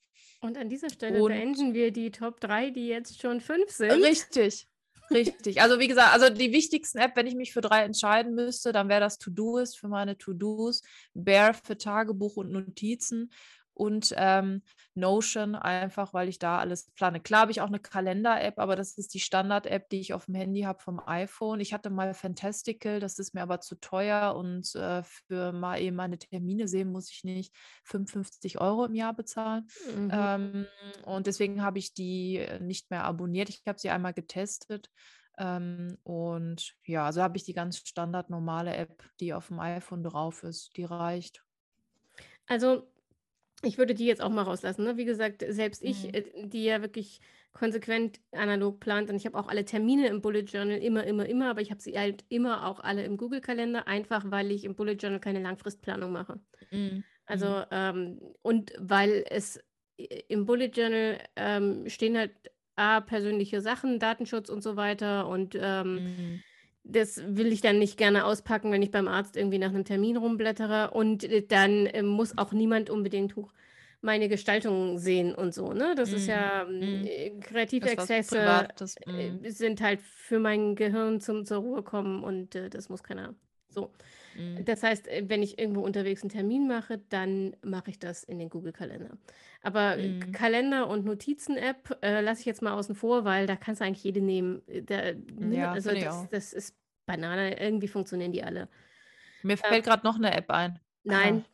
Speaker 1: Und an dieser Stelle und beenden wir die Top 3, die jetzt schon 5 sind.
Speaker 2: Richtig. Richtig. Also wie gesagt, also die wichtigsten App, wenn ich mich für drei entscheiden müsste, dann wäre das To-Doist für meine To-Dos, Bear für Tagebuch und Notizen und ähm, Notion einfach, weil ich da alles plane. Klar habe ich auch eine Kalender-App, aber das ist die Standard-App, die ich auf dem Handy habe vom iPhone. Ich hatte mal Fantastical, das ist mir aber zu teuer und äh, für mal eben meine Termine sehen muss ich nicht 55 Euro im Jahr bezahlen. Mhm. Ähm, und deswegen habe ich die äh, nicht mehr abonniert. Ich habe sie einmal getestet. Ähm, und ja, also habe ich die ganz standard normale App, die auf dem iPhone drauf ist. Die reicht.
Speaker 1: Also ich würde die jetzt auch mal rauslassen. Ne? Wie gesagt, selbst ich, mhm. Äh, die ja wirklich konsequent analog plant und ich habe auch alle Termine im Bullet Journal immer, immer, immer, aber ich habe sie halt immer auch alle im Google-Kalender, einfach weil ich im Bullet Journal keine Langfristplanung mache. Mhm. Also, mhm. ähm, und weil es äh, im Bullet Journal ähm, stehen halt A, persönliche Sachen, Datenschutz und so weiter und ähm, mhm das will ich dann nicht gerne auspacken, wenn ich beim Arzt irgendwie nach einem Termin rumblättere. Und äh, dann äh, muss auch niemand unbedingt hoch meine Gestaltung sehen und so. Ne? Das mm. ist ja mm. Kreativexzesse mm. sind halt für mein Gehirn zum zur Ruhe kommen und äh, das muss keiner. So. Mhm. Das heißt, wenn ich irgendwo unterwegs einen Termin mache, dann mache ich das in den Google-Kalender. Aber mhm. Kalender und Notizen-App äh, lasse ich jetzt mal außen vor, weil da kannst du eigentlich jede nehmen. Da, ne? ja, also das, das, ist Banane. Irgendwie funktionieren die alle.
Speaker 2: Mir fällt ähm, gerade noch eine App ein.
Speaker 1: Nein.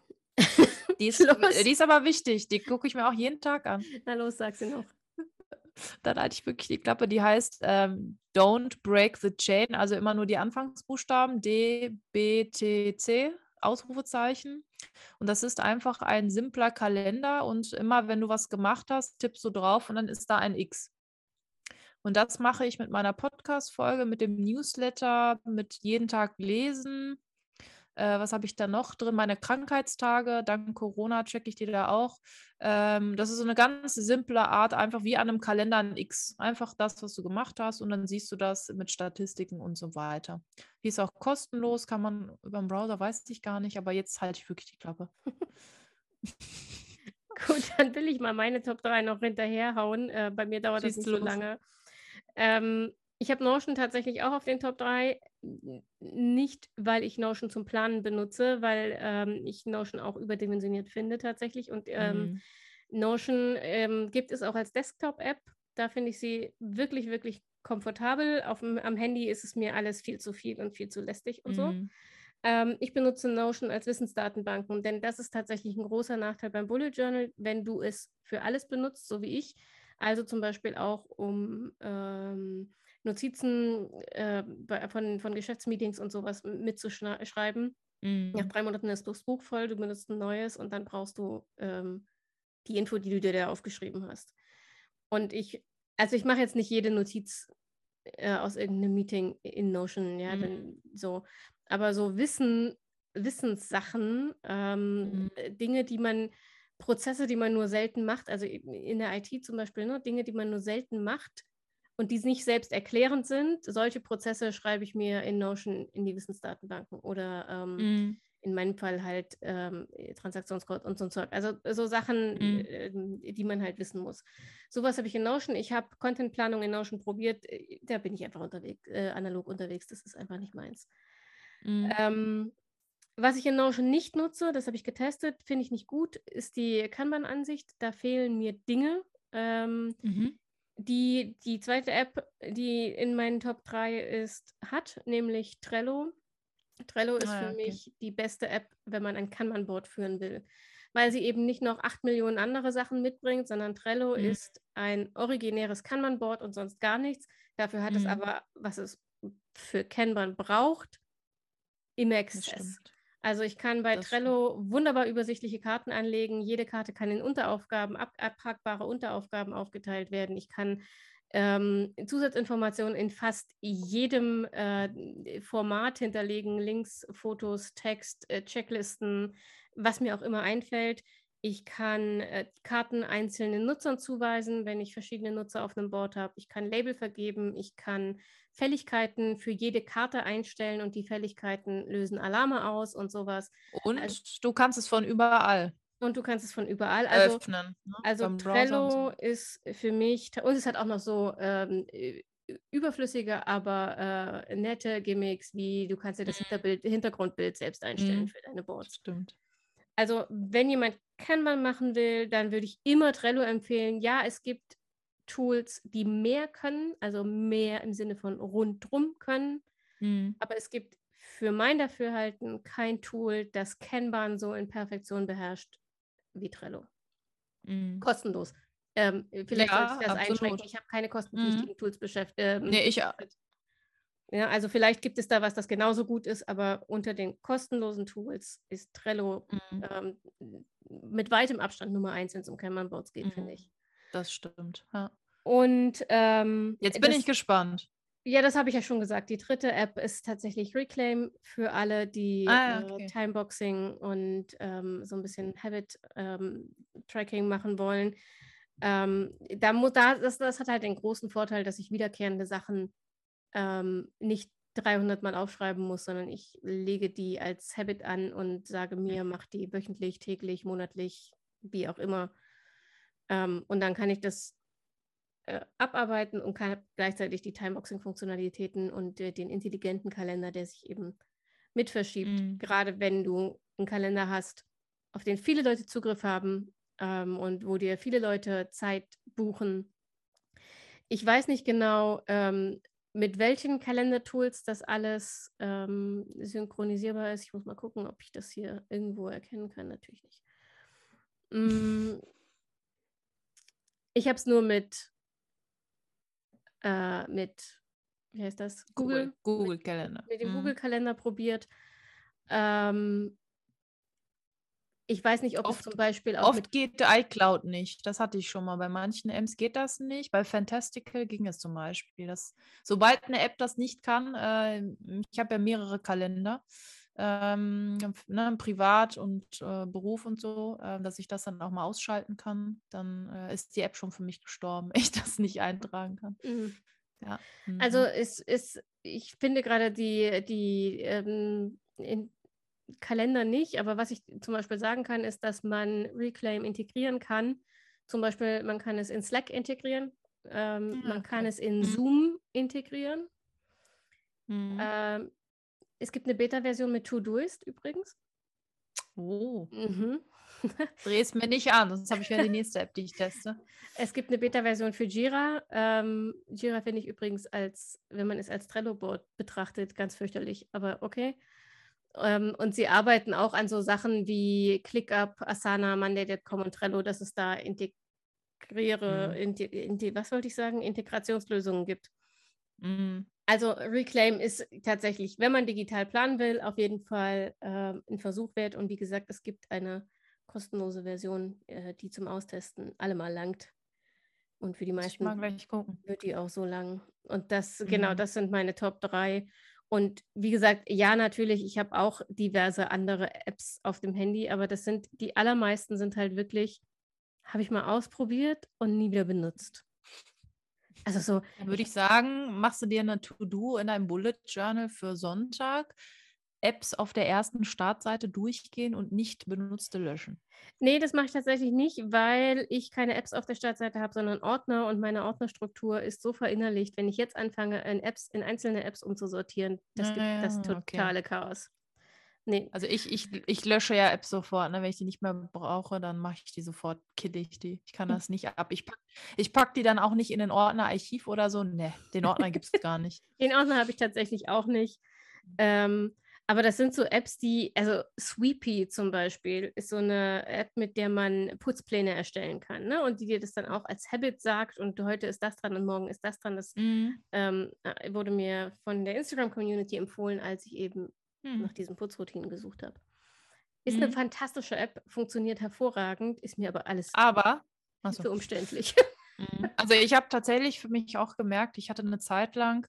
Speaker 2: Die *laughs* ist, die ist aber wichtig. Die gucke ich mir auch jeden Tag an.
Speaker 1: Na los, sag sie noch. *laughs*
Speaker 2: Dann halte ich wirklich die Klappe, die heißt ähm, Don't Break the Chain, also immer nur die Anfangsbuchstaben D, B, T, C, Ausrufezeichen. Und das ist einfach ein simpler Kalender und immer wenn du was gemacht hast, tippst du drauf und dann ist da ein X. Und das mache ich mit meiner Podcast-Folge, mit dem Newsletter, mit jeden Tag lesen, äh, was habe ich da noch drin? Meine Krankheitstage, dank Corona checke ich die da auch. Ähm, das ist so eine ganz simple Art, einfach wie an einem Kalender ein X. Einfach das, was du gemacht hast und dann siehst du das mit Statistiken und so weiter. Die ist auch kostenlos, kann man über den Browser, weiß ich gar nicht, aber jetzt halte ich wirklich die Klappe. *laughs*
Speaker 1: Gut, dann will ich mal meine Top 3 noch hinterherhauen. Äh, bei mir dauert Schießt das nicht so lange. Ähm, ich habe Notion tatsächlich auch auf den Top 3. Nicht, weil ich Notion zum Planen benutze, weil ähm, ich Notion auch überdimensioniert finde tatsächlich. Und ähm, mhm. Notion ähm, gibt es auch als Desktop-App. Da finde ich sie wirklich, wirklich komfortabel. Auf am Handy ist es mir alles viel zu viel und viel zu lästig und mhm. so. Ähm, ich benutze Notion als Wissensdatenbanken, denn das ist tatsächlich ein großer Nachteil beim Bullet Journal, wenn du es für alles benutzt, so wie ich Also zum Beispiel auch um ähm, Notizen äh, bei, von, von Geschäftsmeetings und sowas mitzuschreiben. Mhm. Nach drei Monaten ist das Buch voll, du benutzt ein neues und dann brauchst du ähm, die Info, die du dir da aufgeschrieben hast. Und ich, also ich mache jetzt nicht jede Notiz äh, aus irgendeinem Meeting in Notion, ja, mhm. denn so, aber so Wissen, Wissenssachen, ähm, mhm. Äh, Dinge, die man, Prozesse, die man nur selten macht, also in der IT zum Beispiel, ne, Dinge, die man nur selten macht und die nicht selbst erklärend sind, solche Prozesse schreibe ich mir in Notion in die Wissensdatenbanken oder ähm, mhm in meinem Fall halt ähm, Transaktionscode und so ein Zeug. Also so Sachen, mhm. äh, die man halt wissen muss. Sowas habe ich in Notion. Ich habe Contentplanung in Notion probiert. Äh, da bin ich einfach unterwegs, äh, analog unterwegs. Das ist einfach nicht meins. Mhm. Ähm, was ich in Notion nicht nutze, das habe ich getestet, finde ich nicht gut, ist die Kanban-Ansicht. Da fehlen mir Dinge. Ähm, mhm. Die, die zweite App, die in meinen Top 3 ist, hat, nämlich Trello. Trello ist ah, für okay. mich die beste App, wenn man ein Kanban-Board führen will, weil sie eben nicht noch acht Millionen andere Sachen mitbringt, sondern Trello mhm. ist ein originäres Kanban-Board und sonst gar nichts. Dafür hat mhm. es aber, was es für Kanban braucht, im Access. Also ich kann bei das Trello wunderbar übersichtliche Karten anlegen. Jede Karte kann in Unteraufgaben, ab, abhackbare Unteraufgaben aufgeteilt werden. Ich kann ähm, Zusatzinformationen in fast jedem äh, Format hinterlegen, Links, Fotos, Text, äh, Checklisten, was mir auch immer einfällt. Ich kann äh, Karten einzelnen Nutzern zuweisen, wenn ich verschiedene Nutzer auf einem Board habe. Ich kann Label vergeben. Ich kann Fälligkeiten für jede Karte einstellen und die Fälligkeiten lösen Alarme aus und sowas.
Speaker 2: Und also, du kannst es von überall.
Speaker 1: Und du kannst es von überall also,
Speaker 2: öffnen.
Speaker 1: Ne? Also Trello so. ist für mich, und es hat auch noch so ähm, überflüssige, aber äh, nette Gimmicks, wie du kannst dir das mhm. Hinterbild, Hintergrundbild selbst einstellen mhm. für deine Boards.
Speaker 2: Stimmt.
Speaker 1: Also wenn jemand Kanban machen will, dann würde ich immer Trello empfehlen. Ja, es gibt Tools, die mehr können, also mehr im Sinne von rundrum können. Mhm. Aber es gibt für mein Dafürhalten kein Tool, das Kanban so in Perfektion beherrscht wie Trello. Mhm. Kostenlos. Ähm, vielleicht ja, sollte ich das absolut. einschränken. Ich habe keine kostenpflichtigen mhm. Tools beschäftigt. Ähm,
Speaker 2: nee, ich
Speaker 1: ja, also vielleicht gibt es da was, das genauso gut ist, aber unter den kostenlosen Tools ist Trello mhm. ähm, mit weitem Abstand Nummer eins, wenn es um Kanban-Boards geht, mhm. finde ich.
Speaker 2: Das stimmt, ja.
Speaker 1: Und ähm,
Speaker 2: jetzt bin das, ich gespannt.
Speaker 1: Ja, das habe ich ja schon gesagt. Die dritte App ist tatsächlich Reclaim für alle, die ah, okay. äh, Timeboxing und ähm, so ein bisschen Habit-Tracking ähm, machen wollen. Ähm, da muss, da, das, das hat halt den großen Vorteil, dass ich wiederkehrende Sachen ähm, nicht 300 Mal aufschreiben muss, sondern ich lege die als Habit an und sage mir, mach die wöchentlich, täglich, monatlich, wie auch immer. Ähm, und dann kann ich das äh, abarbeiten und kann gleichzeitig die Timeboxing-Funktionalitäten und äh, den intelligenten Kalender, der sich eben mit verschiebt. Mhm. Gerade wenn du einen Kalender hast, auf den viele Leute Zugriff haben ähm, und wo dir viele Leute Zeit buchen. Ich weiß nicht genau, ähm, mit welchen Kalendertools das alles ähm, synchronisierbar ist. Ich muss mal gucken, ob ich das hier irgendwo erkennen kann. Natürlich nicht. Mm, ich habe es nur mit äh, mit, wie heißt das?
Speaker 2: Google. Google Kalender.
Speaker 1: Mit, mit dem mhm. Google Kalender probiert. Ähm, ich weiß nicht, ob oft, es zum Beispiel
Speaker 2: auch. Oft geht iCloud nicht. Das hatte ich schon mal. Bei manchen Apps geht das nicht. Bei Fantastical ging es zum Beispiel. Das, sobald eine App das nicht kann, äh, ich habe ja mehrere Kalender, ähm, ne, privat und äh, Beruf und so, äh, dass ich das dann auch mal ausschalten kann, dann äh, ist die App schon für mich gestorben, *laughs* wenn ich das nicht eintragen kann. Mhm.
Speaker 1: Ja. Mhm. Also es ist, ich finde gerade die, die ähm, Kalender nicht, aber was ich zum Beispiel sagen kann, ist, dass man Reclaim integrieren kann. Zum Beispiel, man kann es in Slack integrieren, ähm, ja, ah, man kann es in mhm. Zoom integrieren. Mhm. Ähm, es gibt eine Beta-Version mit Todoist übrigens.
Speaker 2: Oh. Mhm. *laughs* Dreh es mir nicht an, sonst habe ich ja die nächste App, die ich teste.
Speaker 1: Es gibt eine Beta-Version für Jira. Ähm, Jira finde ich übrigens als, wenn man es als Trello-Board betrachtet, ganz fürchterlich, aber okay. Ähm, und sie arbeiten auch an so Sachen wie ClickUp, Asana, Monday.com und Trello, dass es da Integ integriere, in die, in die, was wollte ich sagen, Integrationslösungen gibt.
Speaker 2: Mhm.
Speaker 1: Also Reclaim ist tatsächlich, wenn man digital planen will, auf jeden Fall äh, ein Versuch wert. Und wie gesagt, es gibt eine kostenlose Version, äh, die zum Austesten allemal langt. Und für die meisten wird die auch so lang. Und das, genau, mhm. genau, das sind meine Top 3. Und wie gesagt, ja, natürlich, ich habe auch diverse andere Apps auf dem Handy, aber das sind, die allermeisten sind halt wirklich, habe ich mal ausprobiert und nie wieder benutzt.
Speaker 2: Also so. Dann würde ich sagen, machst du dir eine To-Do in deinem Bullet Journal für Sonntag, Apps auf der ersten Startseite durchgehen und nicht benutzte löschen.
Speaker 1: Nee, das mache ich tatsächlich nicht, weil ich keine Apps auf der Startseite habe, sondern Ordner und meine Ordnerstruktur ist so verinnerlicht, wenn ich jetzt anfange, in Apps, in einzelne Apps umzusortieren, das gibt ah, das totale okay. Chaos.
Speaker 2: Nee. Also ich, ich, ich lösche ja Apps sofort, ne? Wenn ich die nicht mehr brauche, dann mache ich die sofort, kill ich die. Ich kann hm. das nicht ab. Ich packe ich pack die dann auch nicht in den Ordner Archiv oder so. Ne, den Ordner gibt es gar nicht. *laughs*
Speaker 1: Den Ordner habe ich tatsächlich auch nicht. Ähm, aber das sind so Apps, die, also Sweepy zum Beispiel ist so eine App, mit der man Putzpläne erstellen kann, ne? Und die dir das dann auch als Habit sagt und heute ist das dran und morgen ist das dran. Das mhm. ähm, äh, wurde mir von der Instagram-Community empfohlen, als ich eben mhm. nach diesen Putzroutinen gesucht habe. Ist mhm. eine fantastische App, funktioniert hervorragend, ist mir aber alles
Speaker 2: aber
Speaker 1: so umständlich.
Speaker 2: Mhm. Also ich habe tatsächlich für mich auch gemerkt, ich hatte eine Zeit lang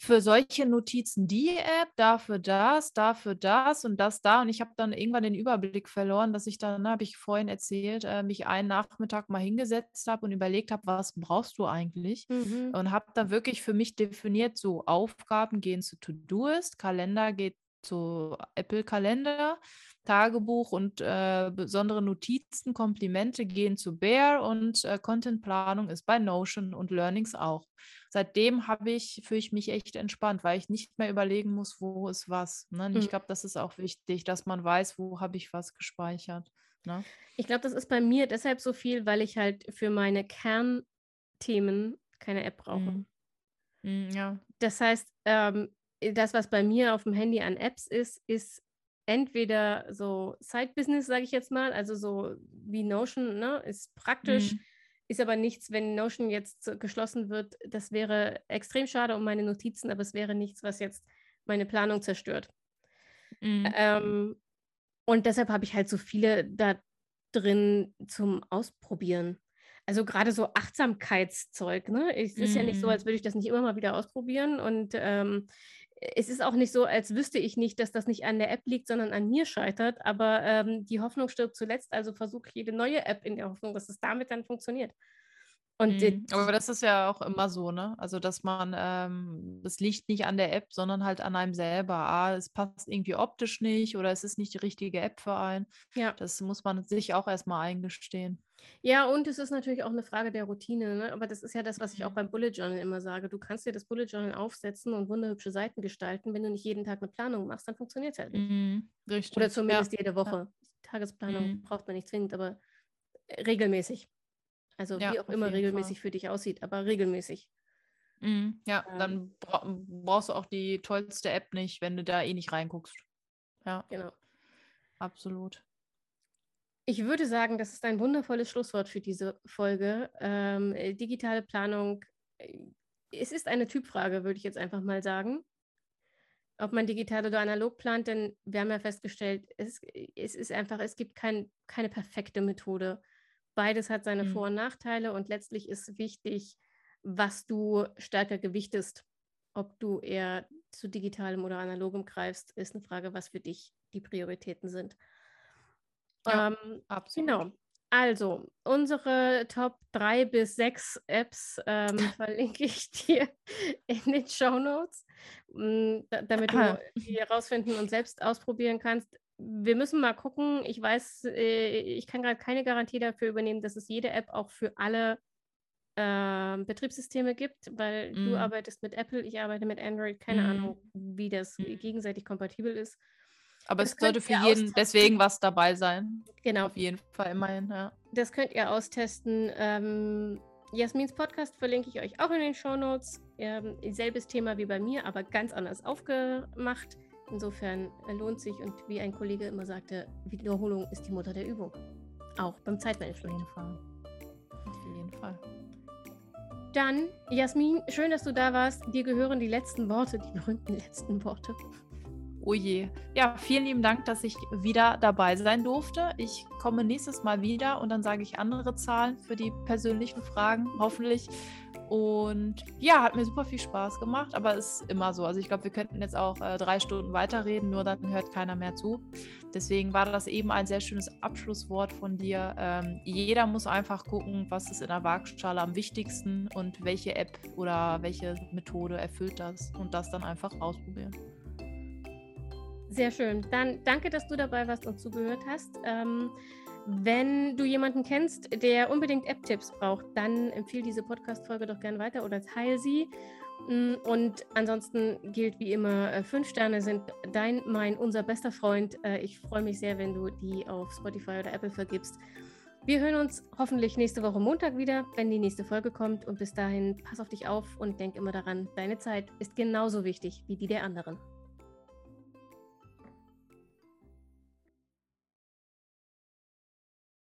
Speaker 2: für solche Notizen die App, dafür das, dafür das und das da. Und ich habe dann irgendwann den Überblick verloren, dass ich dann, habe ich vorhin erzählt, äh, mich einen Nachmittag mal hingesetzt habe und überlegt habe, was brauchst du eigentlich? Mhm. Und habe dann wirklich für mich definiert, so Aufgaben gehen zu To-Doist, Kalender geht zu Apple Kalender, Tagebuch und äh, besondere Notizen, Komplimente gehen zu Bear und äh, Contentplanung ist bei Notion und Learnings auch. Seitdem habe ich, fühle ich mich echt entspannt, weil ich nicht mehr überlegen muss, wo ist was. Ne? Und ich mhm. glaube, das ist auch wichtig, dass man weiß, wo habe ich was gespeichert. Ne?
Speaker 1: Ich glaube, das ist bei mir deshalb so viel, weil ich halt für meine Kernthemen keine App brauche. Mhm.
Speaker 2: Mhm, ja.
Speaker 1: Das heißt, ähm, das, was bei mir auf dem Handy an Apps ist, ist entweder so Side-Business, sage ich jetzt mal, also so wie Notion, ne, ist praktisch, mhm. Ist aber nichts, wenn Notion jetzt geschlossen wird. Das wäre extrem schade um meine Notizen, aber es wäre nichts, was jetzt meine Planung zerstört. Mhm. Ähm, und deshalb habe ich halt so viele da drin zum Ausprobieren. Also gerade so Achtsamkeitszeug, ne? Es ist mm. ja nicht so, mhm. als würde ich das nicht immer mal wieder ausprobieren. Und ähm, es ist auch nicht so, als wüsste ich nicht, dass das nicht an der App liegt, sondern an mir scheitert. Aber ähm, die Hoffnung stirbt zuletzt. Also versuche jede neue App in der Hoffnung, dass es damit dann funktioniert.
Speaker 2: Und mhm. Aber das ist ja auch immer so, ne? Also, dass man, ähm, das liegt nicht an der App, sondern halt an einem selber. Ah, es passt irgendwie optisch nicht oder es ist nicht die richtige App für einen. Ja. Das muss man sich auch erstmal eingestehen.
Speaker 1: Ja, und es ist natürlich auch eine Frage der Routine, ne? Aber das ist ja das, was ich auch mhm. beim Bullet Journal immer sage. Du kannst dir das Bullet Journal aufsetzen und wunderhübsche Seiten gestalten. Wenn du nicht jeden Tag eine Planung machst, dann funktioniert es halt nicht. Mhm, richtig. Oder zumindest ja. jede Woche. Ja. Tagesplanung mhm. braucht man nicht zwingend, aber äh, regelmäßig. Also ja, wie auch immer regelmäßig Fall. für dich aussieht, aber regelmäßig.
Speaker 2: Mhm, ja, ähm, dann bra brauchst du auch die tollste App nicht, wenn du da eh nicht reinguckst. Ja.
Speaker 1: Genau.
Speaker 2: Absolut.
Speaker 1: Ich würde sagen, das ist ein wundervolles Schlusswort für diese Folge. Ähm, äh, digitale Planung, äh, es ist eine Typfrage, würde ich jetzt einfach mal sagen. Ob man digital oder analog plant, denn wir haben ja festgestellt, es, es ist einfach, es gibt kein, keine perfekte Methode. Beides hat seine mhm. Vor- und Nachteile und letztlich ist wichtig, was du stärker gewichtest. Ob du eher zu digitalem oder analogem greifst, ist eine Frage, was für dich die Prioritäten sind. Ja, ähm, absolut. Genau. Also, unsere Top 3 bis 6 Apps ähm, *laughs* verlinke ich dir in den Show Notes, mm, damit du die herausfinden und selbst ausprobieren kannst wir müssen mal gucken. Ich weiß, äh, ich kann gerade keine Garantie dafür übernehmen, dass es jede App auch für alle äh, Betriebssysteme gibt, weil mm. du arbeitest mit Apple, ich arbeite mit Android. Keine mm. Ahnung, wie das mm. gegenseitig kompatibel ist.
Speaker 2: Aber das es sollte für jeden deswegen was dabei sein.
Speaker 1: Genau.
Speaker 2: Auf jeden Fall immerhin, ja.
Speaker 1: Das könnt ihr austesten. Ähm, Jasmins Podcast verlinke ich euch auch in den Show Notes. Ähm, selbes Thema wie bei mir, aber ganz anders aufgemacht. Insofern lohnt sich und wie ein Kollege immer sagte, Wiederholung ist die Mutter der Übung. Auch beim Zeitmanagement. Auf jeden Fall.
Speaker 2: Fall.
Speaker 1: Dann, Jasmin, schön, dass du da warst. Dir gehören die letzten Worte, die berühmten letzten Worte.
Speaker 2: Oh je. Ja, vielen lieben Dank, dass ich wieder dabei sein durfte. Ich komme nächstes Mal wieder und dann sage ich andere Zahlen für die persönlichen Fragen, hoffentlich. Und ja, hat mir super viel Spaß gemacht, aber es ist immer so. Also ich glaube, wir könnten jetzt auch äh, drei Stunden weiterreden, nur dann hört keiner mehr zu. Deswegen war das eben ein sehr schönes Abschlusswort von dir. Ähm, jeder muss einfach gucken, was ist in der Waagschale am wichtigsten und welche App oder welche Methode erfüllt das und das dann einfach ausprobieren.
Speaker 1: Sehr schön. Dann danke, dass du dabei warst und zugehört hast. Ähm, wenn du jemanden kennst, der unbedingt App-Tipps braucht, dann empfehle diese Podcast-Folge doch gerne weiter oder teile sie. Mm, und ansonsten gilt wie immer, äh, fünf Sterne sind dein, mein, unser bester Freund. Äh, ich freue mich sehr, wenn du die auf Spotify oder Apple vergibst. Wir hören uns hoffentlich nächste Woche Montag wieder, wenn die nächste Folge kommt. Und bis dahin, pass auf dich auf und denk immer daran, deine Zeit ist genauso wichtig wie die der anderen.